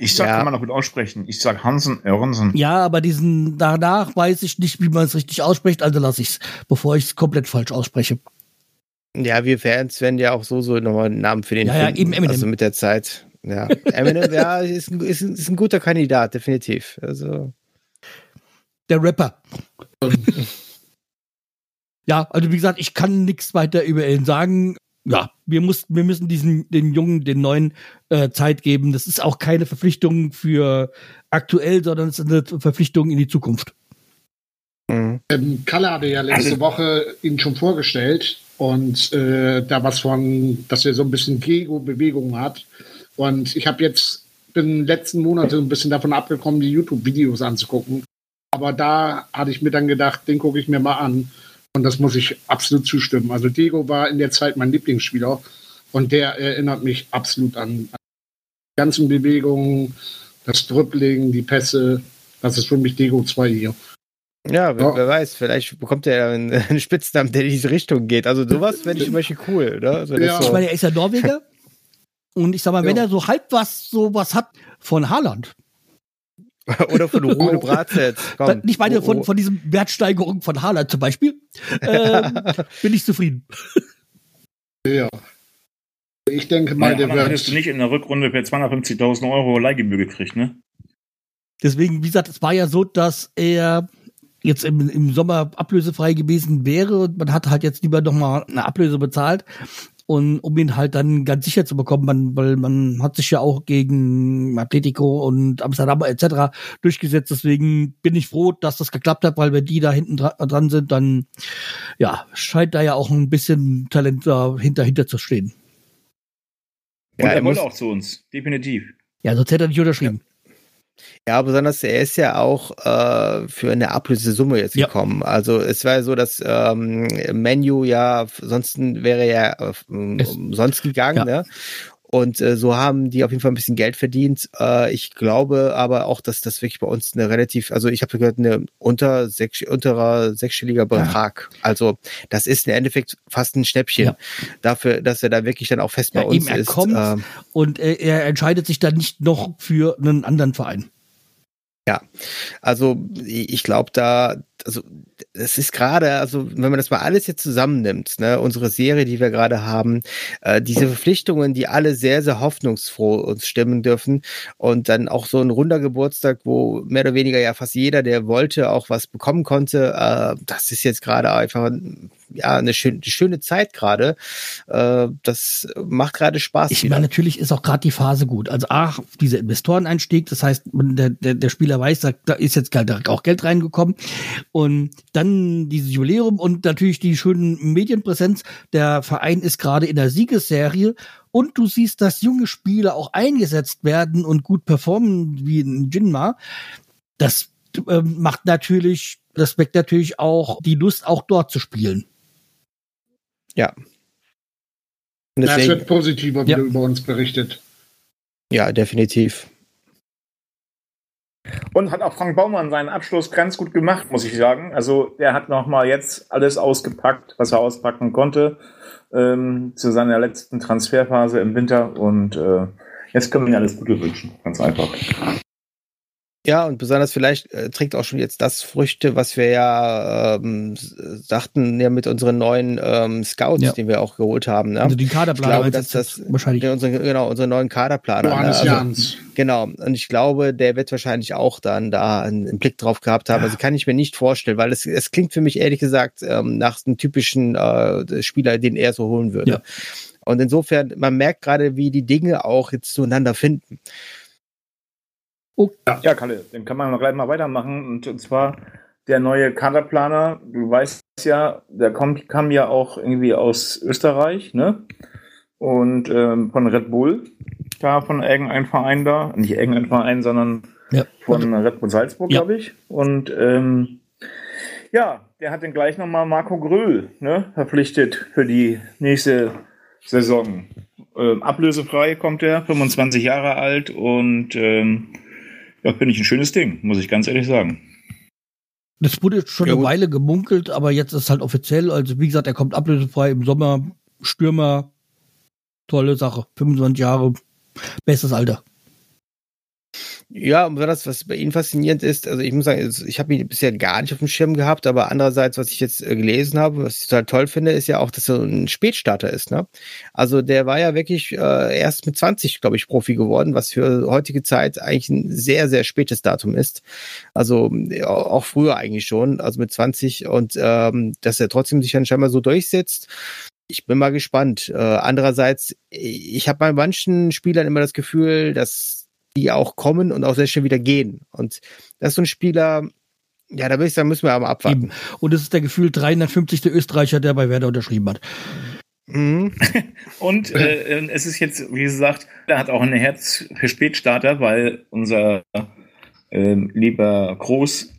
[SPEAKER 5] Ich sag,
[SPEAKER 4] Ja.
[SPEAKER 5] kann man noch gut aussprechen. Ich sag Hansen Oerensen.
[SPEAKER 1] Ja, aber diesen danach weiß ich nicht, wie man es richtig ausspricht, also lasse ich's, bevor ich es komplett falsch ausspreche.
[SPEAKER 4] Ja, wir Fans werden ja auch so so nochmal einen Namen für den
[SPEAKER 1] Ja, ja,
[SPEAKER 4] finden.
[SPEAKER 1] eben Eminem.
[SPEAKER 4] Also mit der Zeit. Ja, Eminem, ja, ist ein, ist, ein, ist ein guter Kandidat, definitiv. Also
[SPEAKER 1] der Rapper. ja, also wie gesagt, ich kann nichts weiter über ihn sagen. Ja, wir mussten, wir müssen diesen, den Jungen, den neuen äh, Zeit geben. Das ist auch keine Verpflichtung für aktuell, sondern es ist eine Verpflichtung in die Zukunft.
[SPEAKER 4] mhm.
[SPEAKER 6] Ähm, Kalle hatte ja letzte Woche ihn schon vorgestellt und äh, da was von, dass er so ein bisschen Gego-Bewegung hat. Und ich habe jetzt, bin letzten Monate ein bisschen davon abgekommen, die YouTube-Videos anzugucken. Aber da hatte ich mir dann gedacht, den gucke ich mir mal an. Und das muss ich absolut zustimmen. Also Diego war in der Zeit mein Lieblingsspieler und der erinnert mich absolut an, ganzen Bewegungen, das Dribbling, die Pässe, das ist für mich Dego 2 hier.
[SPEAKER 4] Ja, wer,
[SPEAKER 6] Ja.
[SPEAKER 4] wer weiß, vielleicht bekommt er ja einen, einen Spitznamen, der in diese Richtung geht. Also sowas fände ich zum Beispiel cool. Ne? Also
[SPEAKER 6] Ja.
[SPEAKER 4] so.
[SPEAKER 1] Ich meine, er ist ja Norweger. Und ich sag mal, wenn
[SPEAKER 6] Ja.
[SPEAKER 1] er so halb was, so was hat von Haaland,
[SPEAKER 4] Oder von Rune Bratzett. Komm.
[SPEAKER 1] nicht meine
[SPEAKER 4] Oh,
[SPEAKER 1] von,
[SPEAKER 4] oh.
[SPEAKER 1] von diesem Wertsteigerung von Haaland zum Beispiel, ähm, bin ich zufrieden.
[SPEAKER 6] Ja. Ich denke mal, der
[SPEAKER 5] Ahnung hättest du
[SPEAKER 6] wird.
[SPEAKER 5] nicht in der Rückrunde per 250.000 Euro Leihgebühr gekriegt, ne?
[SPEAKER 1] Deswegen, wie gesagt, es war ja so, dass er jetzt im, im Sommer ablösefrei gewesen wäre und man hat halt jetzt lieber nochmal eine Ablöse bezahlt. Und um ihn halt dann ganz sicher zu bekommen, man, weil man hat sich ja auch gegen Atletico und Amsterdam etc. durchgesetzt. Deswegen bin ich froh, dass das geklappt hat, weil wenn die da hinten dra dran sind, dann ja, scheint da ja auch ein bisschen Talent dahinter hinter zu stehen.
[SPEAKER 5] Und
[SPEAKER 4] Ja,
[SPEAKER 5] er
[SPEAKER 4] er
[SPEAKER 5] wollte
[SPEAKER 4] muss-
[SPEAKER 5] auch zu uns, definitiv.
[SPEAKER 1] Ja, sonst hätte er nicht unterschrieben.
[SPEAKER 4] Ja, besonders er ist ja auch äh, für eine Ablösesumme jetzt
[SPEAKER 1] Ja.
[SPEAKER 4] gekommen. Also es war ja so, dass ähm, Menu ja, sonst wäre er ja äh, umsonst gegangen,
[SPEAKER 1] Ja.
[SPEAKER 4] ne? Und äh, so haben die auf jeden Fall ein bisschen Geld verdient. Äh, ich glaube aber auch, dass das wirklich bei uns eine relativ, also ich habe gehört, eine unter sechs, unterer sechsstelliger Betrag. Also das ist im Endeffekt fast ein Schnäppchen
[SPEAKER 1] Ja.
[SPEAKER 4] dafür, dass er da wirklich dann auch fest bei
[SPEAKER 1] Ja,
[SPEAKER 4] uns
[SPEAKER 1] eben, er
[SPEAKER 4] ist.
[SPEAKER 1] kommt
[SPEAKER 4] Ähm,
[SPEAKER 1] und er, er entscheidet sich dann nicht noch für einen anderen Verein.
[SPEAKER 4] Also ich glaube da, also es ist gerade, also wenn man das mal alles jetzt zusammennimmt, ne, unsere Serie, die wir gerade haben, äh, diese Verpflichtungen, die alle sehr, sehr hoffnungsfroh uns stimmen dürfen und dann auch so ein runder Geburtstag, wo mehr oder weniger ja fast jeder, der wollte, auch was bekommen konnte, äh, das ist jetzt gerade einfach ja eine schöne, schöne Zeit gerade. Äh, das macht gerade Spaß.
[SPEAKER 1] Ich
[SPEAKER 4] wieder.
[SPEAKER 1] meine, natürlich ist auch gerade die Phase gut. Also ach, dieser Investoreneinstieg, das heißt, der, der, der Spieler weiß, da, da ist jetzt Geld- auch Geld reingekommen. Und dann dieses Jubiläum und natürlich die schönen Medienpräsenz. Der Verein ist gerade in der Siegesserie und du siehst, dass junge Spieler auch eingesetzt werden und gut performen, wie ein Jinma. Das ähm, macht natürlich, das weckt natürlich auch die Lust, auch dort zu spielen.
[SPEAKER 4] ja. Deswegen,
[SPEAKER 6] wird positiver
[SPEAKER 1] Ja.
[SPEAKER 6] wieder über uns berichtet.
[SPEAKER 4] ja, definitiv.
[SPEAKER 5] Und hat auch Frank Baumann seinen Abschluss ganz gut gemacht, muss ich sagen. Also der hat nochmal jetzt alles ausgepackt, was er auspacken konnte ähm, zu seiner letzten Transferphase im Winter. Und äh, jetzt können wir ihm alles Gute wünschen. Ganz einfach.
[SPEAKER 4] Ja, und besonders vielleicht äh, trägt auch schon jetzt das Früchte, was wir ja ähm, sagten, ja mit unseren neuen ähm, Scouts,
[SPEAKER 1] Ja.
[SPEAKER 4] die wir auch geholt haben. Ne?
[SPEAKER 1] Also die Kaderplaner
[SPEAKER 4] glaube,
[SPEAKER 1] jetzt
[SPEAKER 4] dass das-
[SPEAKER 1] wahrscheinlich.
[SPEAKER 4] Ja, unsere, genau, unsere neuen Kaderplaner. ne?
[SPEAKER 6] Johannes
[SPEAKER 4] Also,
[SPEAKER 6] Jans.
[SPEAKER 4] Genau. Und ich glaube, der wird wahrscheinlich auch dann da einen, einen Blick drauf gehabt haben. Also kann ich mir nicht vorstellen, weil es, es klingt für mich ehrlich gesagt ähm, nach einem typischen äh, Spieler, den er so holen würde.
[SPEAKER 1] Ja.
[SPEAKER 4] Und insofern, man merkt gerade, wie die Dinge auch jetzt zueinander finden.
[SPEAKER 5] Ja, Kalle, dann kann man noch gleich mal weitermachen. Und, und zwar der neue Kaderplaner, du weißt ja, der kommt, kam ja auch irgendwie aus Österreich, ne? Und ähm, von Red Bull, da von irgendeinem Verein da, nicht irgendein Verein, sondern
[SPEAKER 1] Ja.
[SPEAKER 5] von Red Bull Salzburg,
[SPEAKER 1] Ja.
[SPEAKER 5] glaube ich. Und ähm, ja, der hat dann gleich nochmal Marco Gröll ne, verpflichtet für die nächste Saison. Ähm, ablösefrei kommt er, 25 Jahre alt und ähm, ja, finde ich ein schönes Ding, muss ich ganz ehrlich sagen.
[SPEAKER 1] Das wurde schon
[SPEAKER 4] Ja,
[SPEAKER 1] eine. Weile gemunkelt, aber jetzt ist halt offiziell. Also wie gesagt, er kommt ablösefrei im Sommer. Stürmer, tolle Sache. 25 Jahre, bestes Alter.
[SPEAKER 4] Ja, und das, was bei Ihnen faszinierend ist, also ich muss sagen, es- ich habe ihn bisher gar nicht auf dem Schirm gehabt, aber andererseits, was ich jetzt äh, gelesen habe, was ich total toll finde, ist ja auch, dass er ein Spätstarter ist. Ne? Also der war ja wirklich äh, erst mit 20, glaube ich, Profi geworden, was für heutige Zeit eigentlich ein sehr, sehr spätes Datum ist. Also äh, auch früher eigentlich schon, also mit 20 und ähm, dass er trotzdem sich dann scheinbar so durchsetzt. Ich bin mal gespannt. Äh, andererseits, ich habe bei manchen Spielern immer das Gefühl, dass die auch kommen und auch sehr schnell wieder gehen. Und das ist so ein Spieler, ja, da würde ich sagen, müssen wir aber abwarten.
[SPEAKER 1] Und es ist der Gefühl 350. Österreicher, der bei Werder unterschrieben hat.
[SPEAKER 4] Mhm.
[SPEAKER 5] Und äh, es ist jetzt, wie gesagt, er hat auch ein Herz für Spätstarter, weil unser ähm, lieber Groß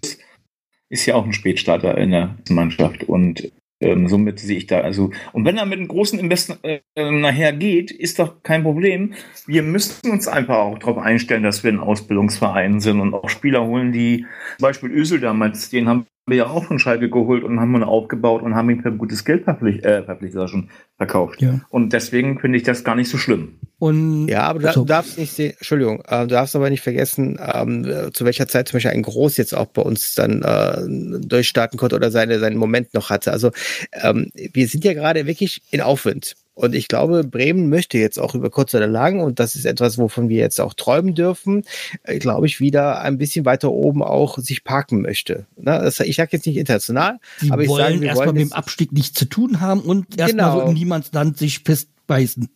[SPEAKER 5] ist ja auch ein Spätstarter in der Mannschaft. Und Ähm, somit sehe ich da also und wenn er mit einem großen Investor äh, nachher geht, ist doch kein Problem. Wir müssten uns einfach auch darauf einstellen, dass wir ein Ausbildungsverein sind und auch Spieler holen, die zum Beispiel Ösel damals, den haben wir ja auch von Schalke geholt und haben ihn aufgebaut und haben ihn für gutes Geld verpflichtet, äh, verpflichtet schon verkauft.
[SPEAKER 1] Ja.
[SPEAKER 5] Und deswegen finde ich das gar nicht so schlimm.
[SPEAKER 1] Und
[SPEAKER 4] Ja, aber du,
[SPEAKER 1] so.
[SPEAKER 4] du darfst nicht sehen, Entschuldigung, äh, du darfst aber nicht vergessen, ähm, äh, zu welcher Zeit zum Beispiel ein Groß jetzt auch bei uns dann äh, durchstarten konnte oder seine, seinen Moment noch hatte. Also ähm, wir sind ja gerade wirklich in Aufwind. Und ich glaube, Bremen möchte jetzt auch über kurz oder lang, und das ist etwas, wovon wir jetzt auch träumen dürfen, äh, glaube ich, wieder ein bisschen weiter oben auch sich parken möchte. Na, das, ich sage jetzt nicht international,
[SPEAKER 1] die
[SPEAKER 4] aber ich sage, wir
[SPEAKER 1] erstmal
[SPEAKER 4] wollen
[SPEAKER 1] mit dem Abstieg nichts zu tun haben und erstmal
[SPEAKER 4] Genau.
[SPEAKER 1] so in Niemandsland sich festbeißen.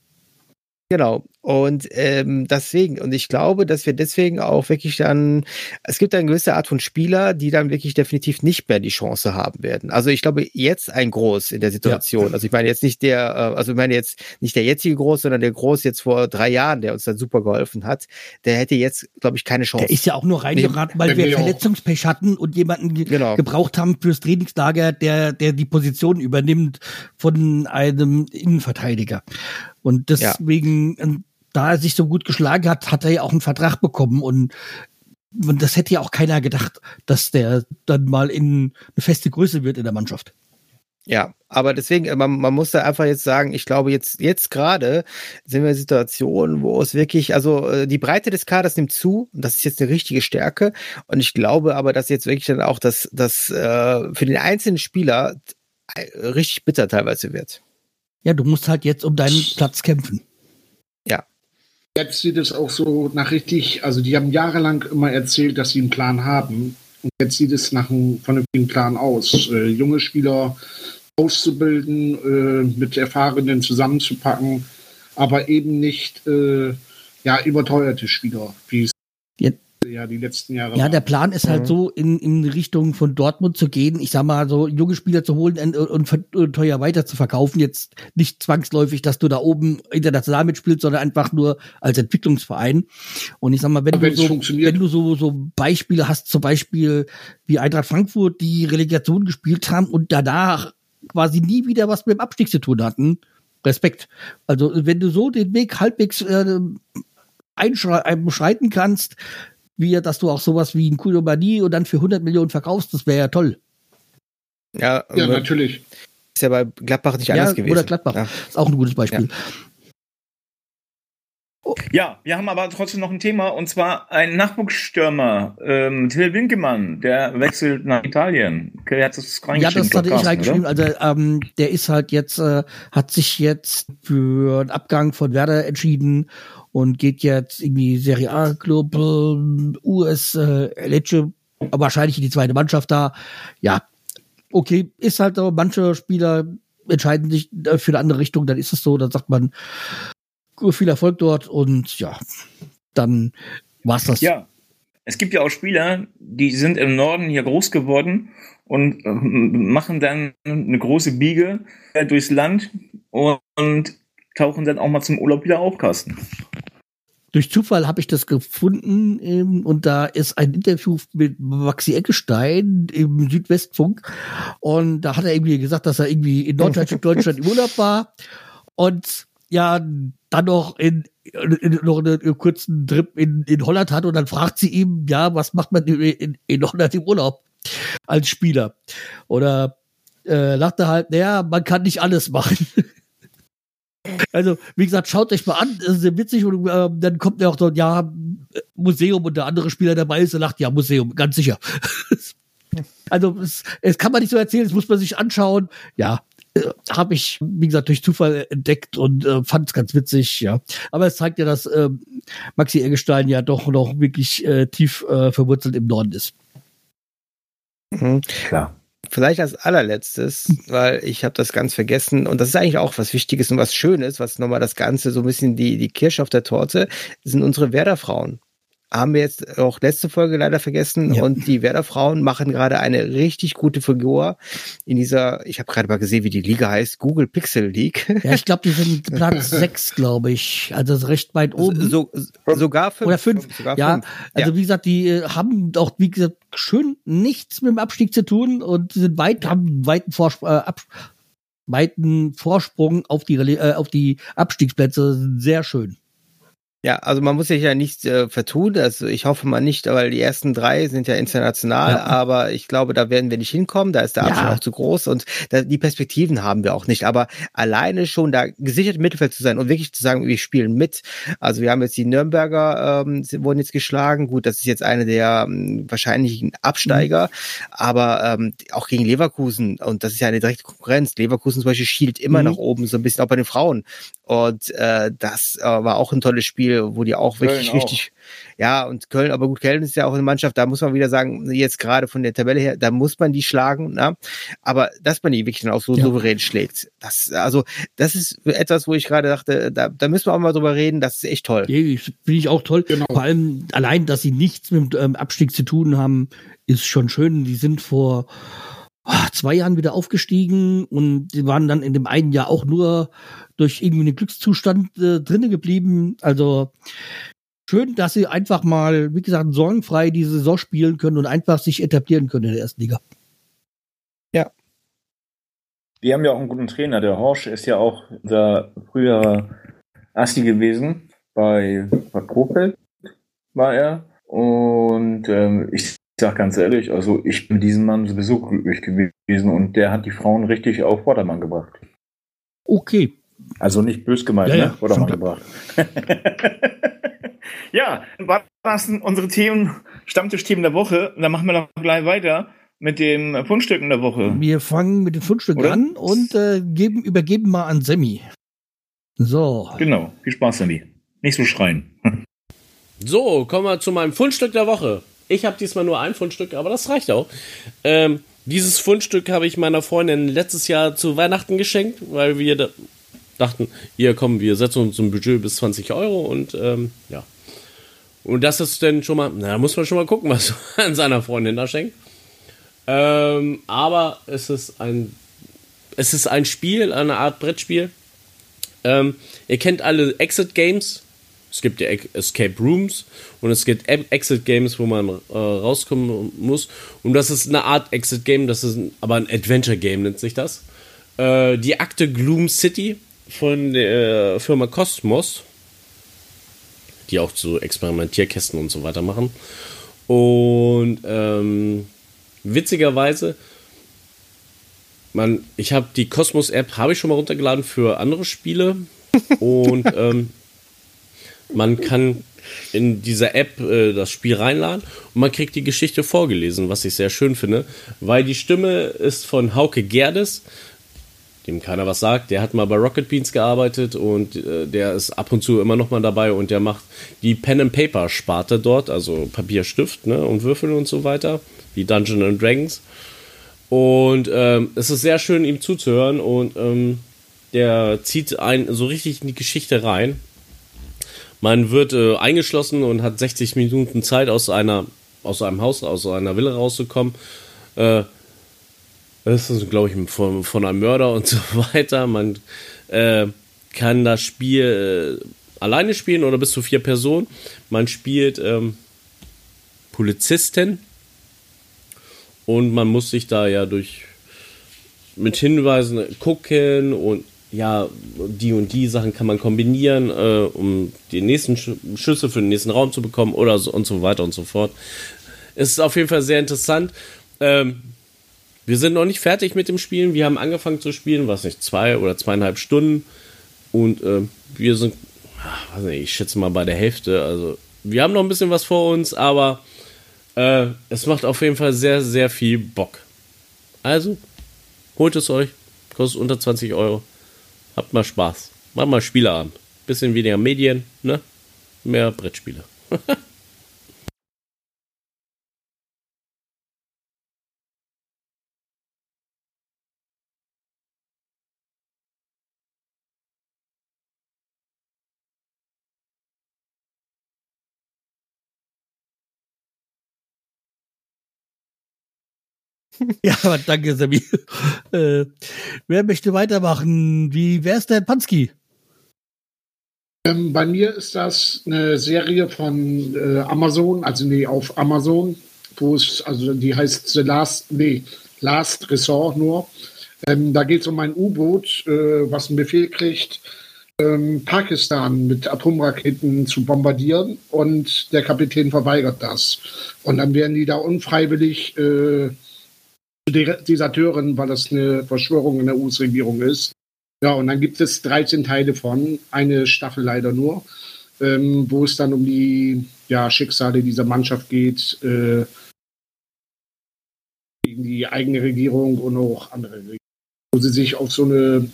[SPEAKER 4] Genau. Und ähm, deswegen, und ich glaube, dass wir deswegen auch wirklich dann, es gibt eine gewisse Art von Spieler, die dann wirklich definitiv nicht mehr die Chance haben werden. Also ich glaube, jetzt ein Groß in der Situation. Also ich meine jetzt nicht der, äh, also ich meine jetzt nicht der jetzige Groß, sondern der Groß jetzt vor drei Jahren, der uns dann super geholfen hat, der hätte jetzt, glaube ich, keine Chance.
[SPEAKER 1] Der ist ja auch nur reingeraten, weil wir. Verletzungspech hatten und jemanden ge
[SPEAKER 4] Genau.
[SPEAKER 1] gebraucht haben fürs Trainingslager, der, der die Position übernimmt von einem Innenverteidiger. Und deswegen, ähm, da er sich so gut geschlagen hat, hat er ja auch einen Vertrag bekommen und und das hätte ja auch keiner gedacht, dass der dann mal in eine feste Größe wird in der Mannschaft.
[SPEAKER 4] Ja, aber deswegen, äh, man, man muss da einfach jetzt sagen, ich glaube, jetzt, jetzt gerade sind wir in einer Situation, wo es wirklich, also äh, die Breite des Kaders nimmt zu, und das ist jetzt eine richtige Stärke. Und ich glaube aber, dass jetzt wirklich dann auch das, das äh, für den einzelnen Spieler richtig bitter teilweise wird.
[SPEAKER 1] Ja, du musst halt jetzt um deinen Platz kämpfen.
[SPEAKER 6] Jetzt sieht es auch so nach richtig, also die haben jahrelang immer erzählt, dass sie einen Plan haben. Und jetzt sieht es nach einem vernünftigen Plan aus. Äh, junge Spieler auszubilden, äh, mit Erfahrenen zusammenzupacken, aber eben nicht äh, ja, überteuerte Spieler, wie es
[SPEAKER 1] Ja.
[SPEAKER 6] Ja die letzten Jahre
[SPEAKER 1] Ja, der Plan ist halt
[SPEAKER 4] Mhm.
[SPEAKER 1] so, in, in Richtung von Dortmund zu gehen. Ich sag mal, so junge Spieler zu holen und, und, und teuer weiter zu verkaufen. Jetzt nicht zwangsläufig, dass du da oben international mitspielst, sondern einfach nur als Entwicklungsverein. Und ich sag mal, wenn,
[SPEAKER 6] Aber wenn
[SPEAKER 1] du so, wenn du so, so Beispiele hast, zum Beispiel wie Eintracht Frankfurt, die Relegation gespielt haben und danach quasi nie wieder was mit dem Abstieg zu tun hatten. Respekt. Also, wenn du so den Weg halbwegs äh, einschrei- äh, kannst, wie dass du auch sowas wie ein Koulibaly und dann für 100 Millionen verkaufst, das wäre ja toll.
[SPEAKER 4] Ja,
[SPEAKER 6] ja, natürlich.
[SPEAKER 4] ist ja bei Gladbach nicht
[SPEAKER 1] Ja,
[SPEAKER 4] anders gewesen.
[SPEAKER 1] oder Gladbach.
[SPEAKER 4] Ja.
[SPEAKER 1] Ist auch ein gutes Beispiel.
[SPEAKER 5] Ja, wir haben aber trotzdem noch ein Thema und zwar ein Nachwuchsstürmer, ähm, Till Winkemann, der wechselt nach Italien. Okay, hat das
[SPEAKER 1] Ja, das hatte ich reingeschrieben.
[SPEAKER 5] oder?
[SPEAKER 1] Also ähm, der ist halt jetzt, äh, hat sich jetzt für einen Abgang von Werder entschieden und geht jetzt irgendwie Serie A Club, äh, US äh, Lecce, wahrscheinlich in die zweite Mannschaft da. Ja, okay, ist halt so, manche Spieler entscheiden sich äh, für eine andere Richtung, dann ist es so, dann sagt man, viel Erfolg dort und ja, dann war's das.
[SPEAKER 5] Ja, es gibt ja auch Spieler, die sind im Norden hier groß geworden und ähm, machen dann eine große Biege äh, durchs Land und tauchen dann auch mal zum Urlaub wieder auf, Carsten.
[SPEAKER 1] Durch Zufall habe ich das gefunden ähm, und da ist ein Interview mit Maxi Eckestein im Südwestfunk und da hat er irgendwie gesagt, dass er irgendwie in Norddeutschland Deutschland im Urlaub war und ja dann noch in, in noch einen kurzen Trip in, in Holland hat und dann fragt sie ihm, ja, was macht man in, in, in Holland im Urlaub als Spieler? Oder äh, lacht er halt, naja, man kann nicht alles machen. Also, wie gesagt, schaut euch mal an, das ist sehr witzig und äh, dann kommt ja auch so, ja, Museum und der andere Spieler dabei ist, der lacht, ja, Museum, ganz sicher. also, es, es kann man nicht so erzählen, das muss man sich anschauen. Ja, äh, habe ich, wie gesagt, durch Zufall entdeckt und äh, fand es ganz witzig, ja. Aber es zeigt ja, dass äh, Maxi Eggestein ja doch noch wirklich äh, tief äh, verwurzelt im Norden ist.
[SPEAKER 4] Mhm.
[SPEAKER 5] Klar.
[SPEAKER 4] Vielleicht als allerletztes, weil ich habe das ganz vergessen und das ist eigentlich auch was Wichtiges und was Schönes, was nochmal das Ganze so ein bisschen die, die Kirsche auf der Torte, sind unsere Werder-Frauen. Haben wir jetzt auch letzte Folge leider vergessen
[SPEAKER 1] Ja.
[SPEAKER 4] und die Werder-Frauen machen gerade eine richtig gute Figur in dieser, ich habe gerade mal gesehen, wie die Liga heißt, Google Pixel League.
[SPEAKER 1] Ja, ich glaube, die sind Platz sechs, glaube ich. Also recht weit oben.
[SPEAKER 4] So, sogar fünf.
[SPEAKER 1] Oder fünf.
[SPEAKER 4] Sogar
[SPEAKER 1] Ja,
[SPEAKER 4] fünf.
[SPEAKER 1] also wie gesagt, die äh, haben auch, wie gesagt, schön nichts mit dem Abstieg zu tun und sind weit, haben einen weiten Vorspr äh, Ab weiten Vorsprung auf die, äh, auf die Abstiegsplätze sehr schön.
[SPEAKER 4] Ja, also man muss sich ja nicht äh, vertun. Also ich hoffe mal nicht, weil die ersten drei sind ja international,
[SPEAKER 1] Ja.
[SPEAKER 4] aber ich glaube, da werden wir nicht hinkommen. Da ist der
[SPEAKER 1] Ja.
[SPEAKER 4] Abstand auch zu groß und da, die Perspektiven haben wir auch nicht. Aber alleine schon da gesichert im Mittelfeld zu sein und wirklich zu sagen, wir spielen mit. Also wir haben jetzt die Nürnberger ähm, sie wurden jetzt geschlagen. Gut, das ist jetzt eine der ähm, wahrscheinlichen Absteiger, aber ähm, auch gegen Leverkusen und das ist ja eine direkte Konkurrenz. Leverkusen zum Beispiel schielt immer
[SPEAKER 1] Mhm.
[SPEAKER 4] nach oben, so ein bisschen auch bei den Frauen. Und äh, das äh, war auch ein tolles Spiel, wo die auch wirklich
[SPEAKER 5] Köln auch.
[SPEAKER 4] richtig, ja, und Köln, aber gut, Köln ist ja auch eine Mannschaft, da muss man wieder sagen, jetzt gerade von der Tabelle her, da muss man die schlagen, na? aber dass man die wirklich dann auch so
[SPEAKER 1] Ja.
[SPEAKER 4] souverän schlägt, das, also, das ist etwas, wo ich gerade dachte, da, da müssen wir auch mal drüber reden, das ist echt toll.
[SPEAKER 1] Nee, Finde ich auch toll.
[SPEAKER 6] Genau.
[SPEAKER 1] Vor allem allein, dass sie nichts mit dem ähm, Abstieg zu tun haben, ist schon schön. Die sind vor zwei Jahren wieder aufgestiegen und die waren dann in dem einen Jahr auch nur durch irgendwie einen Glückszustand äh, drinnen geblieben. Also schön, dass sie einfach mal, wie gesagt, sorgenfrei die Saison spielen können und einfach sich etablieren können in der ersten Liga.
[SPEAKER 5] Die haben ja auch einen guten Trainer. Der Horsch ist ja auch der früher Asti gewesen. Bei, bei Kofeld war er. Und ähm, ich sag ganz ehrlich, also ich bin diesem Mann sowieso glücklich gewesen und der hat die Frauen richtig auf Vordermann gebracht.
[SPEAKER 1] Okay.
[SPEAKER 5] Also nicht bös gemeint,
[SPEAKER 1] Ja,
[SPEAKER 5] ne?
[SPEAKER 1] ja,
[SPEAKER 5] Vordermann gebracht. ja, war das denn unsere Themen, Stammtischthemen der Woche? Und dann machen wir doch gleich weiter mit den Fundstücken der Woche.
[SPEAKER 1] Wir fangen mit den Fundstücken
[SPEAKER 5] Oder?
[SPEAKER 1] an und äh, geben, übergeben mal an Sammy. So.
[SPEAKER 5] Genau, viel Spaß, Sandy. Nicht so schreien.
[SPEAKER 3] So, kommen wir zu meinem Fundstück der Woche. Ich habe diesmal nur ein Fundstück, aber das reicht auch. Ähm, dieses Fundstück habe ich meiner Freundin letztes Jahr zu Weihnachten geschenkt, weil wir da dachten, hier komm, wir setzen uns ein Budget bis 20 Euro und ähm, ja. Und das ist dann schon mal, na, da muss man schon mal gucken, was man an seiner Freundin da schenkt. Ähm, aber es ist ein, es ist ein Spiel, eine Art Brettspiel. Ähm, ihr kennt alle Exit Games. Es gibt ja Escape Rooms und es gibt Exit Games, wo man äh, rauskommen muss. Und das ist eine Art Exit Game, das ist ein, aber ein Adventure Game nennt sich das. Äh, die Akte Gloom City von der Firma Cosmos, die auch so Experimentierkästen und so weiter machen. Und ähm, witzigerweise, man, ich habe die Cosmos App, habe ich schon mal runtergeladen für andere Spiele und ähm, man kann in dieser App äh, das Spiel reinladen und man kriegt die Geschichte vorgelesen, was ich sehr schön finde, weil die Stimme ist von Hauke Gerdes, dem keiner was sagt. Der hat mal bei Rocket Beans gearbeitet und äh, der ist ab und zu immer noch mal dabei und der macht die Pen and Paper Sparte dort, also Papier, Stift ne, und Würfel und so weiter, wie Dungeons and Dragons. Und ähm, es ist sehr schön, ihm zuzuhören und ähm, der zieht einen so richtig in die Geschichte rein. Man wird äh, eingeschlossen und hat 60 Minuten Zeit, aus einer aus einem Haus, aus einer Villa rauszukommen. Äh, das ist, glaube ich, von, von einem Mörder und so weiter. Man äh, kann das Spiel äh, alleine spielen oder bis zu vier Personen. Man spielt ähm, Polizisten und man muss sich da ja durch mit Hinweisen gucken und ja, die und die Sachen kann man kombinieren, äh, um die nächsten Sch Schüsse für den nächsten Raum zu bekommen oder so und so weiter und so fort. Es ist auf jeden Fall sehr interessant. Ähm, wir sind noch nicht fertig mit dem Spielen. Wir haben angefangen zu spielen, was nicht, zwei oder zweieinhalb Stunden. Und äh, wir sind, ach, nicht, ich schätze mal bei der Hälfte. Also, wir haben noch ein bisschen was vor uns, aber äh, es macht auf jeden Fall sehr, sehr viel Bock. Also, holt es euch. Kostet unter 20 Euro. Habt mal Spaß. Macht mal Spieleabend. Bisschen weniger Medien, ne? Mehr Brettspiele.
[SPEAKER 1] Ja, aber danke, Sammy. Äh, wer möchte weitermachen? Wie wär's denn, Pansky?
[SPEAKER 6] Ähm, bei mir ist das eine Serie von äh, Amazon, also nee, auf Amazon, wo es, also die heißt The Last, nee, Last Resort nur. Ähm, da geht es um ein U-Boot, äh, was einen Befehl kriegt, ähm, Pakistan mit Atomraketen zu bombardieren und der Kapitän verweigert das. Und dann werden die da unfreiwillig äh, Deserteuren, weil das eine Verschwörung in der US-Regierung ist. Ja, und dann gibt es 13 Teile von, eine Staffel leider nur, ähm, wo es dann um die ja, Schicksale dieser Mannschaft geht, äh, gegen die eigene Regierung und auch andere Regierungen, wo sie sich auf so eine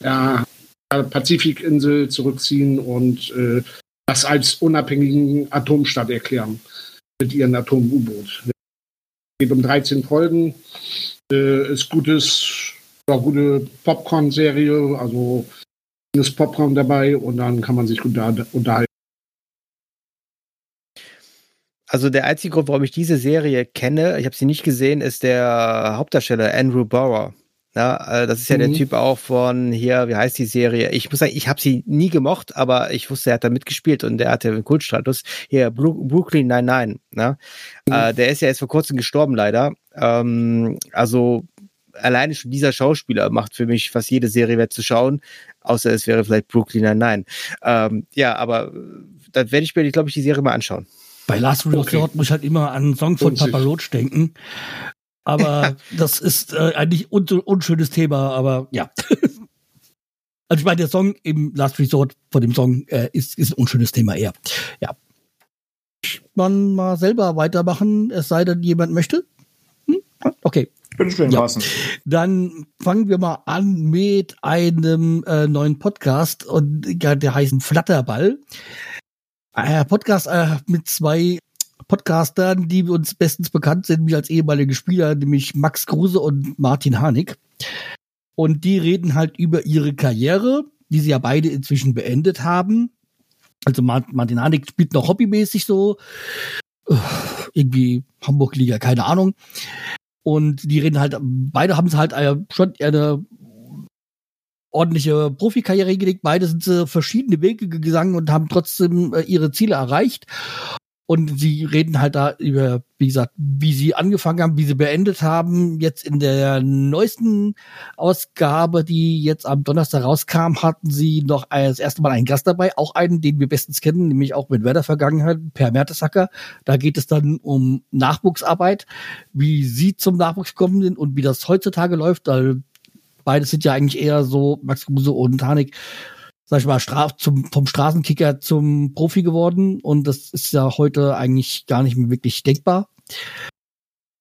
[SPEAKER 6] ja, Pazifikinsel zurückziehen und äh, das als unabhängigen Atomstaat erklären mit ihrem Atom-U-Boot. Geht um 13 Folgen, äh, ist gutes, ja, gute Popcorn-Serie, also ist Popcorn dabei und dann kann man sich gut unterhalten.
[SPEAKER 4] Also der einzige Grund, warum ich diese Serie kenne, ich habe sie nicht gesehen, ist der Hauptdarsteller Andrew Bauer. Ja, äh, das ist ja mhm. der Typ auch von hier, wie heißt die Serie? Ich muss sagen, ich habe sie nie gemocht, aber ich wusste, er hat da mitgespielt und der hatte einen Kultstatus. Hier, Brooklyn 99. Ne? Mhm. Äh, der ist ja jetzt vor kurzem gestorben, leider. Ähm, also alleine schon dieser Schauspieler macht für mich fast jede Serie wert zu schauen, außer es wäre vielleicht Brooklyn 99. Ähm, ja, aber äh, da werde ich mir, glaube ich, die Serie mal anschauen.
[SPEAKER 1] Bei Last Resort okay. muss ich halt immer an einen Song von Papa Roach denken. Aber das ist äh, eigentlich un unschönes Thema, aber ja. also ich meine, der Song im Last Resort von dem Song äh, ist, ist ein unschönes Thema eher. Ja. Man mal selber weitermachen, es sei denn, jemand möchte. Hm? Okay.
[SPEAKER 5] Bin schön ja.
[SPEAKER 1] Dann fangen wir mal an mit einem äh, neuen Podcast und ja, der heißt Flatterball. Ein Podcast äh, mit zwei Podcastern, die uns bestens bekannt sind, mich als ehemalige Spieler, nämlich Max Kruse und Martin Harnik. Und die reden halt über ihre Karriere, die sie ja beide inzwischen beendet haben. Also Martin Harnik spielt noch hobbymäßig so, irgendwie Hamburg-Liga, keine Ahnung. Und die reden halt, beide haben es halt äh, schon eine ordentliche Profikarriere hingelegt. Beide sind äh, verschiedene Wege gegangen und haben trotzdem äh, ihre Ziele erreicht. Und sie reden halt da über, wie gesagt, wie sie angefangen haben, wie sie beendet haben. Jetzt in der neuesten Ausgabe, die jetzt am Donnerstag rauskam, hatten sie noch das erste Mal einen Gast dabei, auch einen, den wir bestens kennen, nämlich auch mit Werder Vergangenheit, Per Mertesacker. Da geht es dann um Nachwuchsarbeit, wie sie zum Nachwuchs gekommen sind und wie das heutzutage läuft. Weil beides sind ja eigentlich eher so, Max Kruse und Hanik, sag ich mal, Straf zum, vom Straßenkicker zum Profi geworden und das ist ja heute eigentlich gar nicht mehr wirklich denkbar.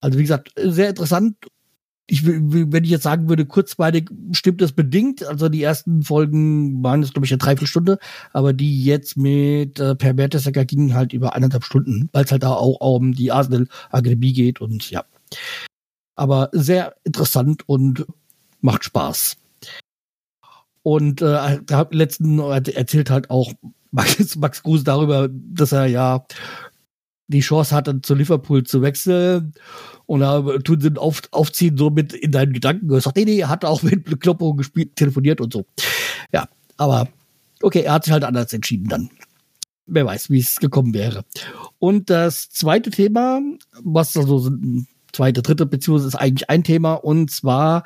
[SPEAKER 1] Also wie gesagt, sehr interessant. Ich, wenn ich jetzt sagen würde, kurzweilig stimmt das bedingt. Also die ersten Folgen waren es, glaube ich, eine Dreiviertelstunde, aber die jetzt mit äh, Per Mertesacker gingen halt über eineinhalb Stunden, weil es halt da auch um die Arsenal Akademie geht und ja. Aber sehr interessant und macht Spaß. Und äh, letzten erzählt halt auch Max, Max Kruse darüber, dass er ja die Chance hatte, zu Liverpool zu wechseln. Und da tun sie auf, aufziehen so mit in deinen Gedanken. Er sagt, nee, nee, er hat auch mit Kloppo gespielt, telefoniert und so. Ja, aber okay, er hat sich halt anders entschieden dann. Wer weiß, wie es gekommen wäre. Und das zweite Thema, was also zweite, dritte Beziehung ist eigentlich ein Thema, und zwar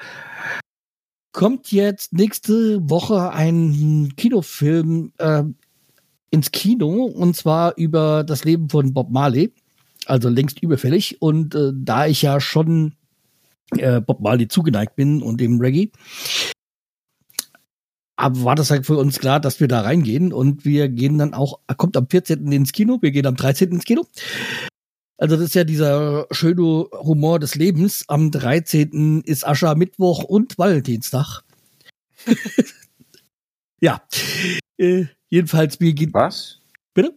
[SPEAKER 1] kommt jetzt nächste Woche ein Kinofilm äh, ins Kino und zwar über das Leben von Bob Marley, also längst überfällig. Und äh, da ich ja schon äh, Bob Marley zugeneigt bin und dem Reggae, aber war das halt für uns klar, dass wir da reingehen und wir gehen dann auch, kommt am 14. ins Kino, wir gehen am 13. ins Kino. Also das ist ja dieser schöne Humor des Lebens. Am 13. ist Aschermittwoch und Valentinstag. ja. Äh, jedenfalls, gehen.
[SPEAKER 5] Was?
[SPEAKER 1] Bitte?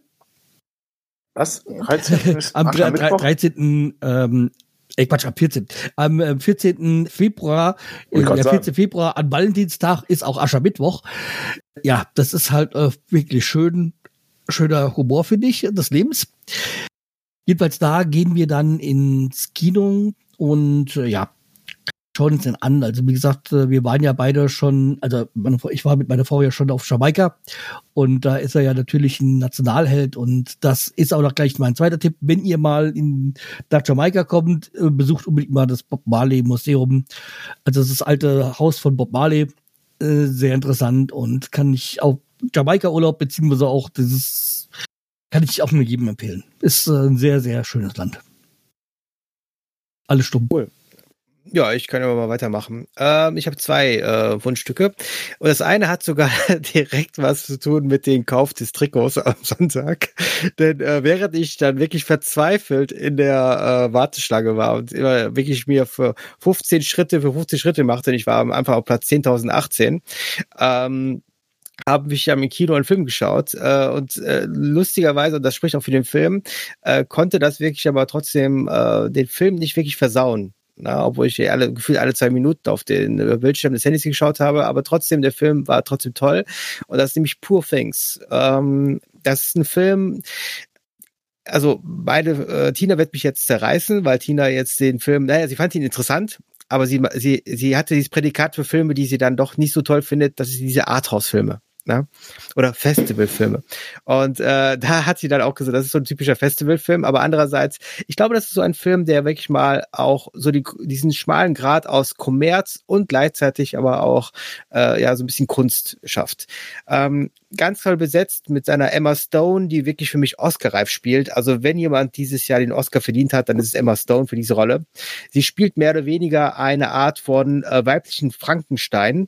[SPEAKER 5] Was? 13. Ist
[SPEAKER 1] am 13. Ähm, Ey, Quatsch, am 14. Am 14. Äh, Februar, äh, der 14. Februar an Valentinstag ist auch Aschermittwoch. Ja, das ist halt äh, wirklich schön, schöner Humor, finde ich, des Lebens. Jedenfalls da gehen wir dann ins Kino und äh, ja, schauen uns den an. Also wie gesagt, äh, wir waren ja beide schon, also meine, ich war mit meiner Frau ja schon auf Jamaika und da ist er ja natürlich ein Nationalheld und das ist auch noch gleich mein zweiter Tipp. Wenn ihr mal in nach Jamaika kommt, äh, besucht unbedingt mal das Bob Marley Museum. Also das ist das alte Haus von Bob Marley. Äh, sehr interessant und kann ich auch Jamaika Urlaub beziehungsweise auch dieses kann ich auch nur jedem empfehlen. Ist ein sehr, sehr schönes Land. Alles stumm.
[SPEAKER 4] Cool. Ja, ich kann aber mal weitermachen. Ähm, ich habe zwei äh, Wunschstücke. Und das eine hat sogar direkt was zu tun mit dem Kauf des Trikots am Sonntag. Denn äh, während ich dann wirklich verzweifelt in der äh, Warteschlange war und immer wirklich mir für 15 Schritte für 15 Schritte machte, und ich war einfach auf Platz 10.018, ähm, habe ich ja im Kino einen Film geschaut äh, und äh, lustigerweise, und das spricht auch für den Film, äh, konnte das wirklich aber trotzdem äh, den Film nicht wirklich versauen. Na, obwohl ich alle, gefühlt alle zwei Minuten auf den Bildschirm des Handys geschaut habe, aber trotzdem, der Film war trotzdem toll. Und das ist nämlich Poor Things. Ähm, das ist ein Film, also beide, äh, Tina wird mich jetzt zerreißen, weil Tina jetzt den Film, naja, sie fand ihn interessant, aber sie, sie, sie hatte dieses Prädikat für Filme, die sie dann doch nicht so toll findet, das ist diese Arthouse-Filme ne? oder Festivalfilme. Und äh, da hat sie dann auch gesagt, das ist so ein typischer Festivalfilm, aber andererseits, ich glaube, das ist so ein Film, der wirklich mal auch so die, diesen schmalen Grad aus Kommerz und gleichzeitig aber auch äh, ja so ein bisschen Kunst schafft. Ähm, ganz toll besetzt mit seiner Emma Stone, die wirklich für mich Oscar-reif spielt. Also wenn jemand dieses Jahr den Oscar verdient hat, dann ist es Emma Stone für diese Rolle. Sie spielt mehr oder weniger eine Art von äh, weiblichen Frankenstein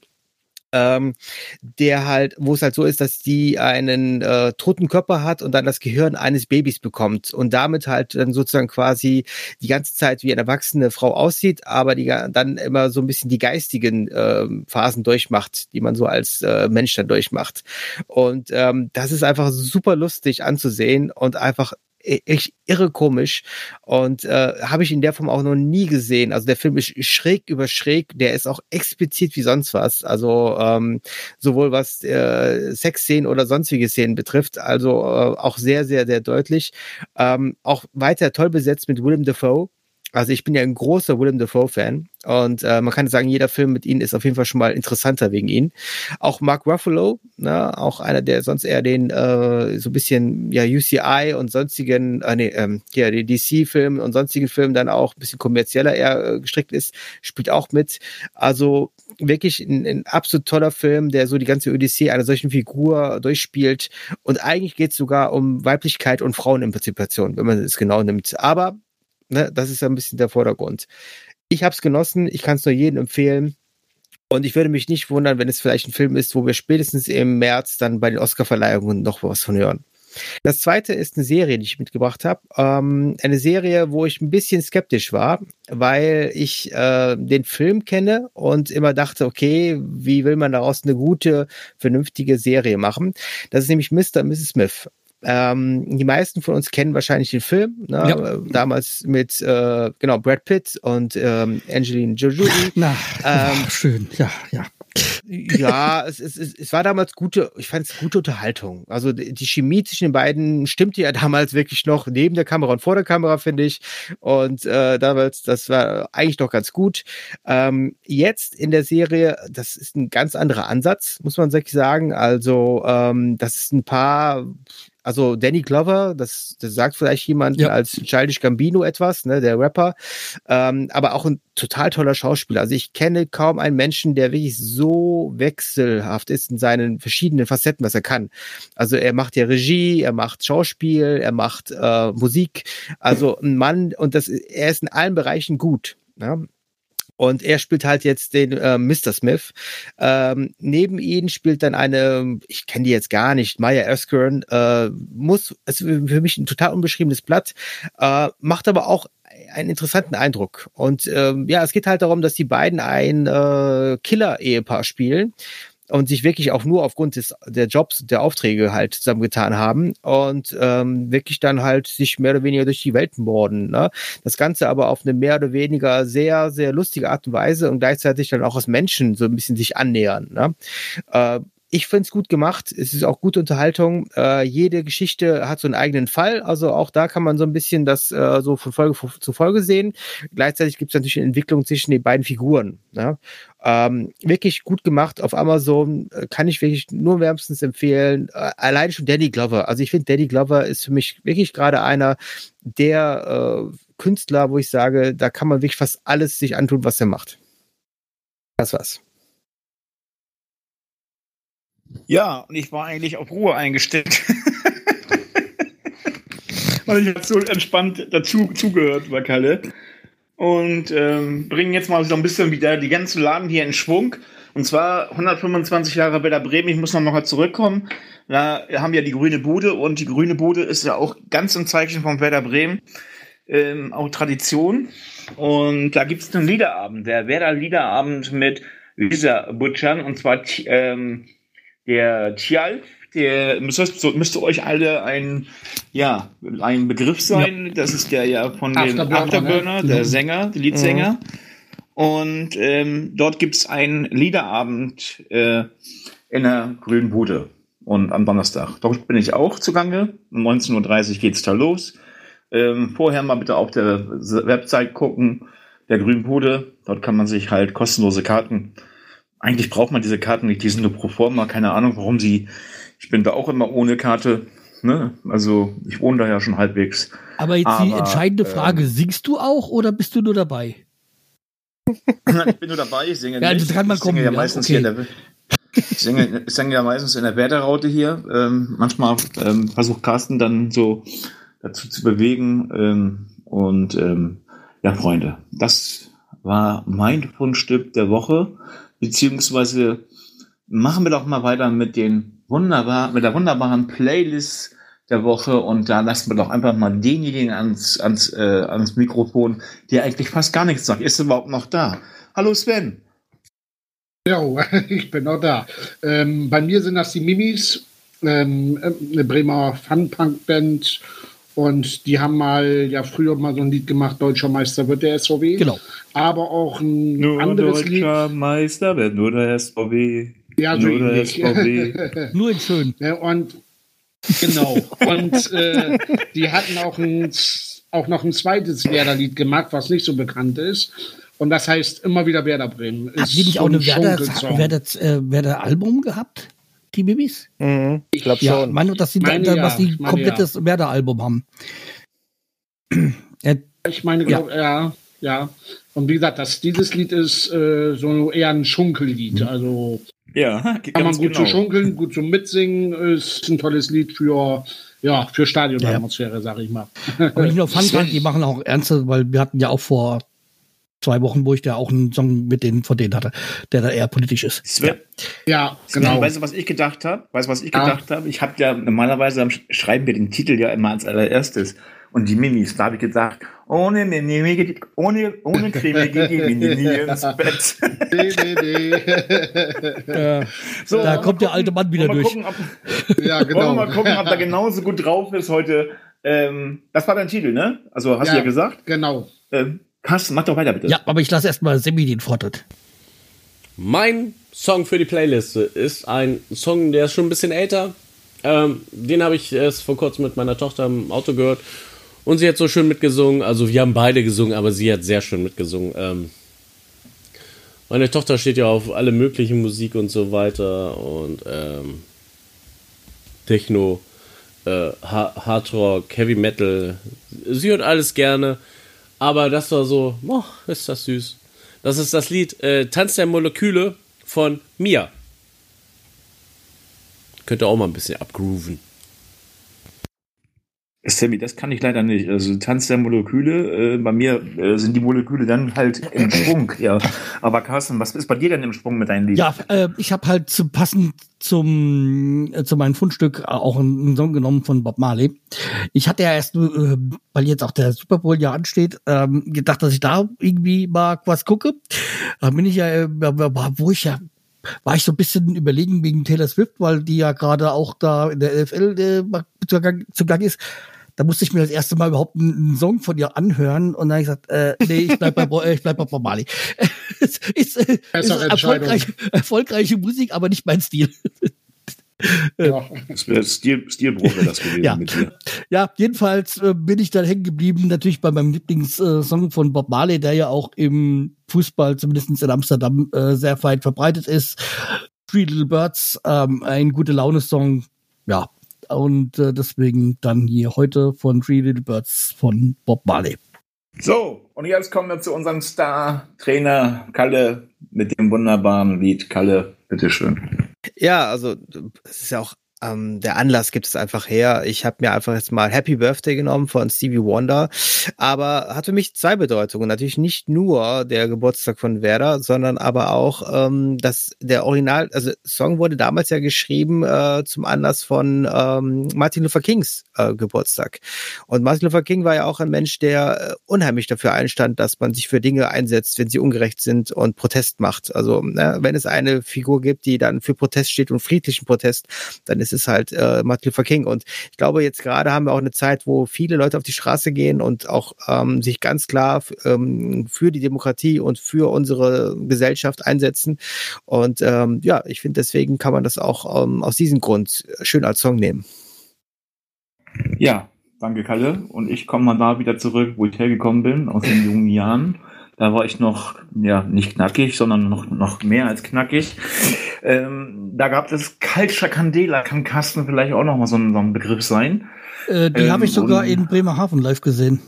[SPEAKER 4] ähm, der halt, wo es halt so ist, dass die einen äh, toten Körper hat und dann das Gehirn eines Babys bekommt und damit halt dann sozusagen quasi die ganze Zeit wie eine erwachsene Frau aussieht, aber die dann immer so ein bisschen die geistigen äh, Phasen durchmacht, die man so als äh, Mensch dann durchmacht. Und ähm, das ist einfach super lustig anzusehen und einfach echt irre komisch und äh, habe ich in der Form auch noch nie gesehen. Also der Film ist schräg über schräg, der ist auch explizit wie sonst was. Also ähm, sowohl was äh, Sexszenen oder sonstige Szenen betrifft, also äh, auch sehr, sehr, sehr deutlich. Ähm, auch weiter toll besetzt mit Willem Dafoe. Also ich bin ja ein großer Willem Dafoe-Fan und äh, man kann sagen, jeder Film mit ihm ist auf jeden Fall schon mal interessanter wegen ihn. Auch Mark Ruffalo, ne, auch einer, der sonst eher den äh, so ein bisschen ja UCI und sonstigen, äh, nee, ähm, ja, die DC-Filmen und sonstigen Filmen dann auch ein bisschen kommerzieller eher äh, gestrickt ist, spielt auch mit. Also wirklich ein, ein absolut toller Film, der so die ganze Odyssee einer solchen Figur durchspielt. Und eigentlich geht es sogar um Weiblichkeit und Frauenemanzipation, wenn man es genau nimmt. Aber Ne, das ist ja ein bisschen der Vordergrund. Ich habe es genossen, ich kann es nur jedem empfehlen. Und ich würde mich nicht wundern, wenn es vielleicht ein Film ist, wo wir spätestens im März dann bei den Oscar-Verleihungen noch was von hören. Das zweite ist eine Serie, die ich mitgebracht habe. Ähm, eine Serie, wo ich ein bisschen skeptisch war, weil ich äh, den Film kenne und immer dachte, okay, wie will man daraus eine gute, vernünftige Serie machen? Das ist nämlich Mr. und Mrs. Smith. Ähm, die meisten von uns kennen wahrscheinlich den Film, ne? ja. damals mit äh, genau Brad Pitt und ähm, Angelina Jolie.
[SPEAKER 1] Na, ähm, schön, ja, ja.
[SPEAKER 4] Ja, es, es, es war damals gute, ich fand es gute Unterhaltung. Also die Chemie zwischen den beiden stimmte ja damals wirklich noch neben der Kamera und vor der Kamera, finde ich. Und äh, damals, das war eigentlich noch ganz gut. Ähm, jetzt in der Serie, das ist ein ganz anderer Ansatz, muss man wirklich sagen. Also ähm, das ist ein paar also Danny Glover, das, das sagt vielleicht jemand ja. als Childish Gambino etwas, ne, der Rapper, ähm, aber auch ein total toller Schauspieler. Also ich kenne kaum einen Menschen, der wirklich so wechselhaft ist in seinen verschiedenen Facetten, was er kann. Also er macht ja Regie, er macht Schauspiel, er macht äh, Musik. Also ein Mann und das, er ist in allen Bereichen gut. Ne? Und er spielt halt jetzt den äh, Mr. Smith. Ähm, neben ihm spielt dann eine, ich kenne die jetzt gar nicht, Maya Erskine, äh, muss, ist für mich ein total unbeschriebenes Blatt, äh, macht aber auch einen interessanten Eindruck. Und ähm, ja, es geht halt darum, dass die beiden ein äh, Killer-Ehepaar spielen und sich wirklich auch nur aufgrund des der Jobs, der Aufträge halt zusammengetan haben und ähm, wirklich dann halt sich mehr oder weniger durch die Welt morden. Ne? Das Ganze aber auf eine mehr oder weniger sehr, sehr lustige Art und Weise und gleichzeitig dann auch als Menschen so ein bisschen sich annähern. Ne? Äh, ich finde es gut gemacht. Es ist auch gute Unterhaltung. Äh, jede Geschichte hat so einen eigenen Fall. Also auch da kann man so ein bisschen das äh, so von Folge zu Folge sehen. Gleichzeitig gibt es natürlich eine Entwicklung zwischen den beiden Figuren. Ne? Ähm, wirklich gut gemacht auf Amazon. Äh, kann ich wirklich nur wärmstens empfehlen. Äh, allein schon Danny Glover. Also ich finde, Danny Glover ist für mich wirklich gerade einer der äh, Künstler, wo ich sage, da kann man wirklich fast alles sich antun, was er macht. Das war's.
[SPEAKER 5] Ja, und ich war eigentlich auf Ruhe eingestellt. Weil ich jetzt so entspannt dazu zugehört war, Kalle. Und ähm, bringen jetzt mal so ein bisschen wieder die ganzen Laden hier in Schwung. Und zwar 125 Jahre Werder Bremen. Ich muss noch mal zurückkommen. Da haben wir die Grüne Bude und die Grüne Bude ist ja auch ganz im Zeichen von Werder Bremen. Ähm, auch Tradition. Und da gibt es einen Liederabend, der Werder Liederabend mit Lisa Butchern. Und zwar ähm, der Tjalf, der müsste, müsste euch alle ein, ja, ein Begriff sein. Ja. Das ist der ja von dem Afterburner, ne? der mhm. Sänger, der Leadsänger. Mhm. Und ähm, dort gibt's einen Liederabend äh, in der Grünen Bude. Und am Donnerstag. Dort bin ich auch zugange. Um 19.30 Uhr geht's da los. Ähm, vorher mal bitte auf der Website gucken, der Grünen Bude. Dort kann man sich halt kostenlose Karten eigentlich braucht man diese Karten nicht, die sind nur pro forma, keine Ahnung, warum sie. Ich bin da auch immer ohne Karte. Ne? Also ich wohne da ja schon halbwegs.
[SPEAKER 1] Aber jetzt Aber, die entscheidende Frage, äh, singst du auch oder bist du nur dabei?
[SPEAKER 5] ich bin nur dabei, ich singe
[SPEAKER 1] ja, nicht. Das kann man
[SPEAKER 5] ich singe ja meistens okay. hier in der, ich singe, ich singe ja meistens in der Werderaute hier. Ähm, manchmal ähm, versucht Carsten dann so dazu zu bewegen. Ähm, und ähm, ja, Freunde, das war mein Fundstück der Woche beziehungsweise machen wir doch mal weiter mit den wunderbar, mit der wunderbaren Playlist der Woche und da lassen wir doch einfach mal denjenigen ans, ans, äh, ans Mikrofon, der eigentlich fast gar nichts sagt. Ist er überhaupt noch da? Hallo Sven.
[SPEAKER 6] Ja, ich bin noch da. Ähm, bei mir sind das die Mimis, ähm, eine Bremer Fun-Punk-Band und die haben mal ja früher mal so ein Lied gemacht, Deutscher Meister wird der SVW.
[SPEAKER 1] Genau.
[SPEAKER 6] Aber auch ein
[SPEAKER 5] nur
[SPEAKER 6] anderes
[SPEAKER 5] Lied. Deutscher Meister wird nur der SVW.
[SPEAKER 6] Ja,
[SPEAKER 5] so nur der SVW.
[SPEAKER 1] nur in schön.
[SPEAKER 6] Ja, und genau. und äh, die hatten auch, ein, auch noch ein zweites Werder-Lied gemacht, was nicht so bekannt ist. Und das heißt immer wieder Werder Bremen.
[SPEAKER 1] Hat die nicht auch eine Werder, Werder, äh, Werder Album gehabt? Die Babys?
[SPEAKER 4] Mhm, ich glaube
[SPEAKER 1] ja, schon. Meine, dass sie meine, da, dass sie ja, komplettes ja. Werder-Album haben.
[SPEAKER 6] ich meine, glaub, ja. ja, ja. Und wie gesagt, das, dieses Lied ist äh, so eher ein Schunkellied. Also
[SPEAKER 5] ja,
[SPEAKER 6] kann man gut genau. zu schunkeln, gut zum Mitsingen. Ist ein tolles Lied für ja für Stadionatmosphäre, ja. sage ich mal.
[SPEAKER 1] Aber nicht nur Fun, die machen auch ernste, weil wir hatten ja auch vor zwei Wochen, wo ich da auch einen Song mit denen von denen hatte, der da eher politisch ist.
[SPEAKER 5] Sven, ja, genau. Weißt du, was ich gedacht habe? Weißt du, was ich ja. gedacht habe? Ich habe ja normalerweise schreiben wir den Titel ja immer als allererstes. Und die Mimis, da habe ich gesagt, ohne Mimi, ohne, ohne Creme geht die Mini nie ins Bett. Nee, nee,
[SPEAKER 1] nee. ja. so, da kommt der alte Mann wieder durch.
[SPEAKER 5] Gucken, ob, ja, genau. Wollen wir mal gucken, ob er genauso gut drauf ist heute. Ähm, das war dein Titel, ne? Also hast ja, du ja gesagt?
[SPEAKER 6] Genau.
[SPEAKER 5] Ähm, Carsten, mach doch weiter, bitte.
[SPEAKER 1] Ja, aber ich lasse erstmal Semi den Vortritt.
[SPEAKER 3] Mein Song für die Playliste ist ein Song, der ist schon ein bisschen älter. Ähm, den habe ich erst vor kurzem mit meiner Tochter im Auto gehört. Und sie hat so schön mitgesungen. Also wir haben beide gesungen, aber sie hat sehr schön mitgesungen. Ähm, meine Tochter steht ja auf alle möglichen Musik und so weiter. Und ähm, Techno, äh, Hard Rock, Heavy Metal. Sie hört alles gerne. Aber das war so, oh, ist das süß. Das ist das Lied äh, Tanz der Moleküle von Mia. Könnte auch mal ein bisschen abgrooven.
[SPEAKER 5] Sammy, das kann ich leider nicht. Also Tanz der Moleküle, äh, bei mir äh, sind die Moleküle dann halt im Sprung, ja. Aber Carsten, was ist bei dir denn im Sprung mit deinem Lied?
[SPEAKER 1] Ja, äh, ich habe halt zu, passend zum äh, zu meinem Fundstück auch einen Song genommen von Bob Marley. Ich hatte ja erst, äh, weil jetzt auch der Super Bowl ja ansteht, ähm, gedacht, dass ich da irgendwie mal was gucke. Da bin ich ja, äh, wo ich ja war ich so ein bisschen überlegen wegen Taylor Swift, weil die ja gerade auch da in der NFL äh, zugang ist da musste ich mir das erste Mal überhaupt einen, einen Song von ihr anhören und dann habe ich gesagt, äh, nee, ich bleib bei, ich bleib bei Bob Marley. ist, ist, ist erfolgreich, erfolgreiche Musik, aber nicht mein Stil.
[SPEAKER 6] Ja.
[SPEAKER 5] Das wäre Stil, Stilbruch wäre das gewesen
[SPEAKER 1] Ja.
[SPEAKER 5] mit dir.
[SPEAKER 1] Ja, jedenfalls äh, bin ich dann hängen geblieben, natürlich bei meinem Lieblingssong von Bob Marley, der ja auch im Fußball, zumindest in Amsterdam, äh, sehr weit verbreitet ist. Three Little Birds, ähm, ein gute Laune-Song, ja. Und äh, deswegen dann hier heute von Three Little Birds von Bob Marley.
[SPEAKER 5] So, und jetzt kommen wir zu unserem Star-Trainer Kalle mit dem wunderbaren Lied. Kalle, bitteschön.
[SPEAKER 4] Ja, also es ist ja auch ähm, der Anlass gibt es einfach her. Ich habe mir einfach jetzt mal Happy Birthday genommen von Stevie Wonder, aber hat für mich zwei Bedeutungen. Natürlich nicht nur der Geburtstag von Werder, sondern aber auch ähm, dass der Original, also Song wurde damals ja geschrieben äh, zum Anlass von ähm, Martin Luther Kings äh, Geburtstag. Und Martin Luther King war ja auch ein Mensch, der äh, unheimlich dafür einstand, dass man sich für Dinge einsetzt, wenn sie ungerecht sind und Protest macht. Also ne, wenn es eine Figur gibt, die dann für Protest steht und friedlichen Protest, dann ist es halt äh, Martin Luther King. Und ich glaube, jetzt gerade haben wir auch eine Zeit, wo viele Leute auf die Straße gehen und auch ähm, sich ganz klar ähm, für die Demokratie und für unsere Gesellschaft einsetzen. Und ähm, ja, ich finde, deswegen kann man das auch ähm, aus diesem Grund schön als Song nehmen.
[SPEAKER 5] Ja, danke Kalle. Und ich komme mal da wieder zurück, wo ich hergekommen bin, aus den jungen Jahren. Da war ich noch, ja, nicht knackig, sondern noch, noch mehr als knackig. Ähm, da gab es Culture Candela, kann Carsten vielleicht auch noch mal so ein, so ein Begriff sein.
[SPEAKER 1] Äh, die
[SPEAKER 5] Ähm,
[SPEAKER 1] habe ich sogar
[SPEAKER 5] und-
[SPEAKER 1] in Bremerhaven live gesehen.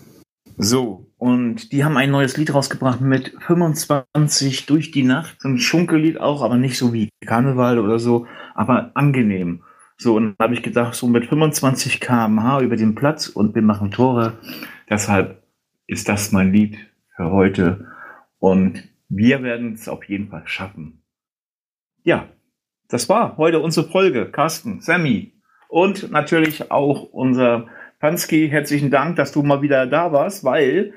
[SPEAKER 5] So, und die haben ein neues Lied rausgebracht mit 25 durch die Nacht. So ein Schunkellied auch, aber nicht so wie Karneval oder so, aber angenehm. So, und da habe ich gedacht, so mit 25 km/h über den Platz und wir machen Tore. Deshalb ist das mein Lied für heute. Und wir werden es auf jeden Fall schaffen. Ja, das war heute unsere Folge. Carsten, Sammy und natürlich auch unser Pansky. Herzlichen Dank, dass du mal wieder da warst, weil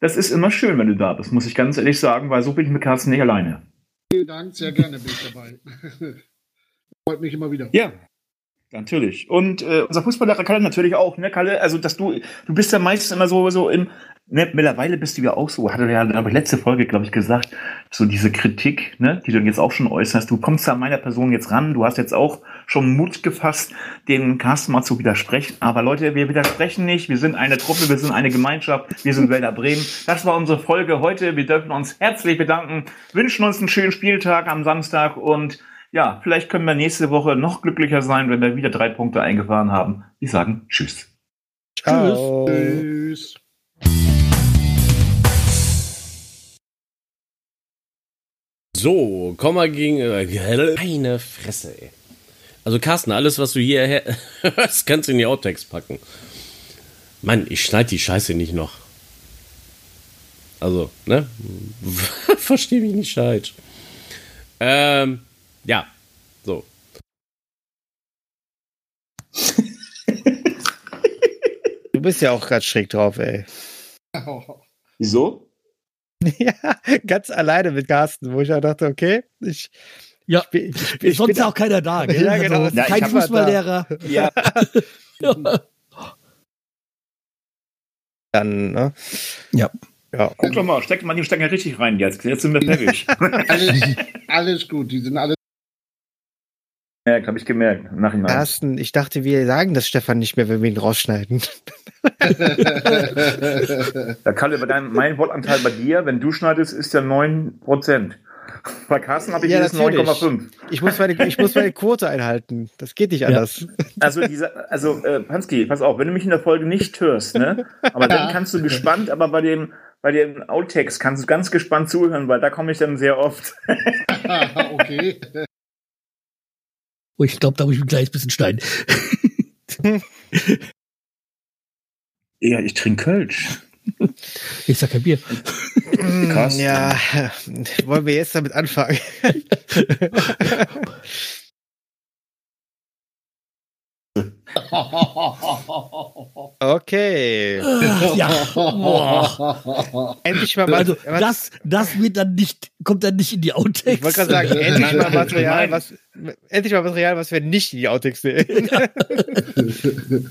[SPEAKER 5] das ist immer schön, wenn du da bist, muss ich ganz ehrlich sagen, weil so bin ich mit Carsten nicht alleine.
[SPEAKER 6] Vielen Dank, sehr gerne bin ich dabei. Freut mich immer wieder.
[SPEAKER 5] Ja, natürlich. Und äh, unser Fußballlehrer Kalle natürlich auch, ne, Kalle? Also, dass du, du bist ja meistens immer so, so im, ne, mittlerweile bist du ja auch so, hatte ja, aber letzte Folge, glaube ich, gesagt, so diese Kritik, ne, die du jetzt auch schon äußerst, du kommst da meiner Person jetzt ran, du hast jetzt auch schon Mut gefasst, den Carsten mal zu widersprechen. Aber Leute, wir widersprechen nicht, wir sind eine Truppe, wir sind eine Gemeinschaft, wir sind Werder Bremen. Das war unsere Folge heute. Wir dürfen uns herzlich bedanken, wünschen uns einen schönen Spieltag am Samstag und ja, vielleicht können wir nächste Woche noch glücklicher sein, wenn wir wieder drei Punkte eingefahren haben. Wir sagen Tschüss.
[SPEAKER 4] Ciao.
[SPEAKER 6] Tschüss.
[SPEAKER 3] So, komm mal gegen. Äh, meine Fresse, ey. Also, Carsten, alles, was du hier her- hörst, kannst du in die Outtakes packen. Mann, ich schneide die Scheiße nicht noch. Also, ne? Versteh mich nicht falsch. Ähm, ja. So.
[SPEAKER 4] Du bist ja auch gerade schräg drauf, ey.
[SPEAKER 5] Wieso?
[SPEAKER 4] ja, ganz alleine mit Carsten, wo ich auch dachte, okay, ich,
[SPEAKER 1] Ja,
[SPEAKER 4] ich, bin- ich, bin- ich
[SPEAKER 1] sonst ist auch keiner da, gell?
[SPEAKER 4] Ja, genau.
[SPEAKER 1] Also,
[SPEAKER 5] Ja,
[SPEAKER 1] kein Fußballlehrer.
[SPEAKER 5] Ja,
[SPEAKER 4] dann, ne?
[SPEAKER 1] Ja.
[SPEAKER 4] Ja.
[SPEAKER 5] guck doch mal, steck mal die Stecker richtig rein jetzt. Jetzt sind wir fertig.
[SPEAKER 6] Alles, alles gut, die sind alle.
[SPEAKER 5] Ja, habe ich gemerkt. im Nachhinein.
[SPEAKER 4] Carsten, ich dachte, wir sagen das Stefan nicht mehr, wenn wir ihn rausschneiden.
[SPEAKER 5] Da Kalle, bei deinem, mein Wortanteil bei dir, wenn du schneidest, ist ja 9%. Bei Carsten habe ich
[SPEAKER 4] Ja,
[SPEAKER 5] jetzt
[SPEAKER 4] natürlich.
[SPEAKER 5] 9,5.
[SPEAKER 4] Ich muss meine, ich muss meine Quote einhalten. Das geht nicht anders.
[SPEAKER 5] Also dieser, also äh, Pansky, pass auf, wenn du mich in der Folge nicht hörst, ne? Aber dann kannst du gespannt, aber bei dem, bei den Outtakes kannst du ganz gespannt zuhören, weil da komme ich dann sehr oft.
[SPEAKER 6] okay.
[SPEAKER 1] Oh, ich glaube, da muss ich ein kleines bisschen schneiden.
[SPEAKER 5] Ja, ich trinke Kölsch.
[SPEAKER 1] Ich sag kein Bier.
[SPEAKER 5] Carsten.
[SPEAKER 4] Ja, wollen wir jetzt damit anfangen? Okay.
[SPEAKER 1] ja. Boah.
[SPEAKER 4] Endlich mal
[SPEAKER 1] Also
[SPEAKER 4] was-
[SPEAKER 1] das, das wird dann nicht, kommt dann nicht in die Outtakes.
[SPEAKER 4] Ich wollte gerade sagen, endlich mal Material, was endlich mal Material, was wir nicht in die Outtakes sehen.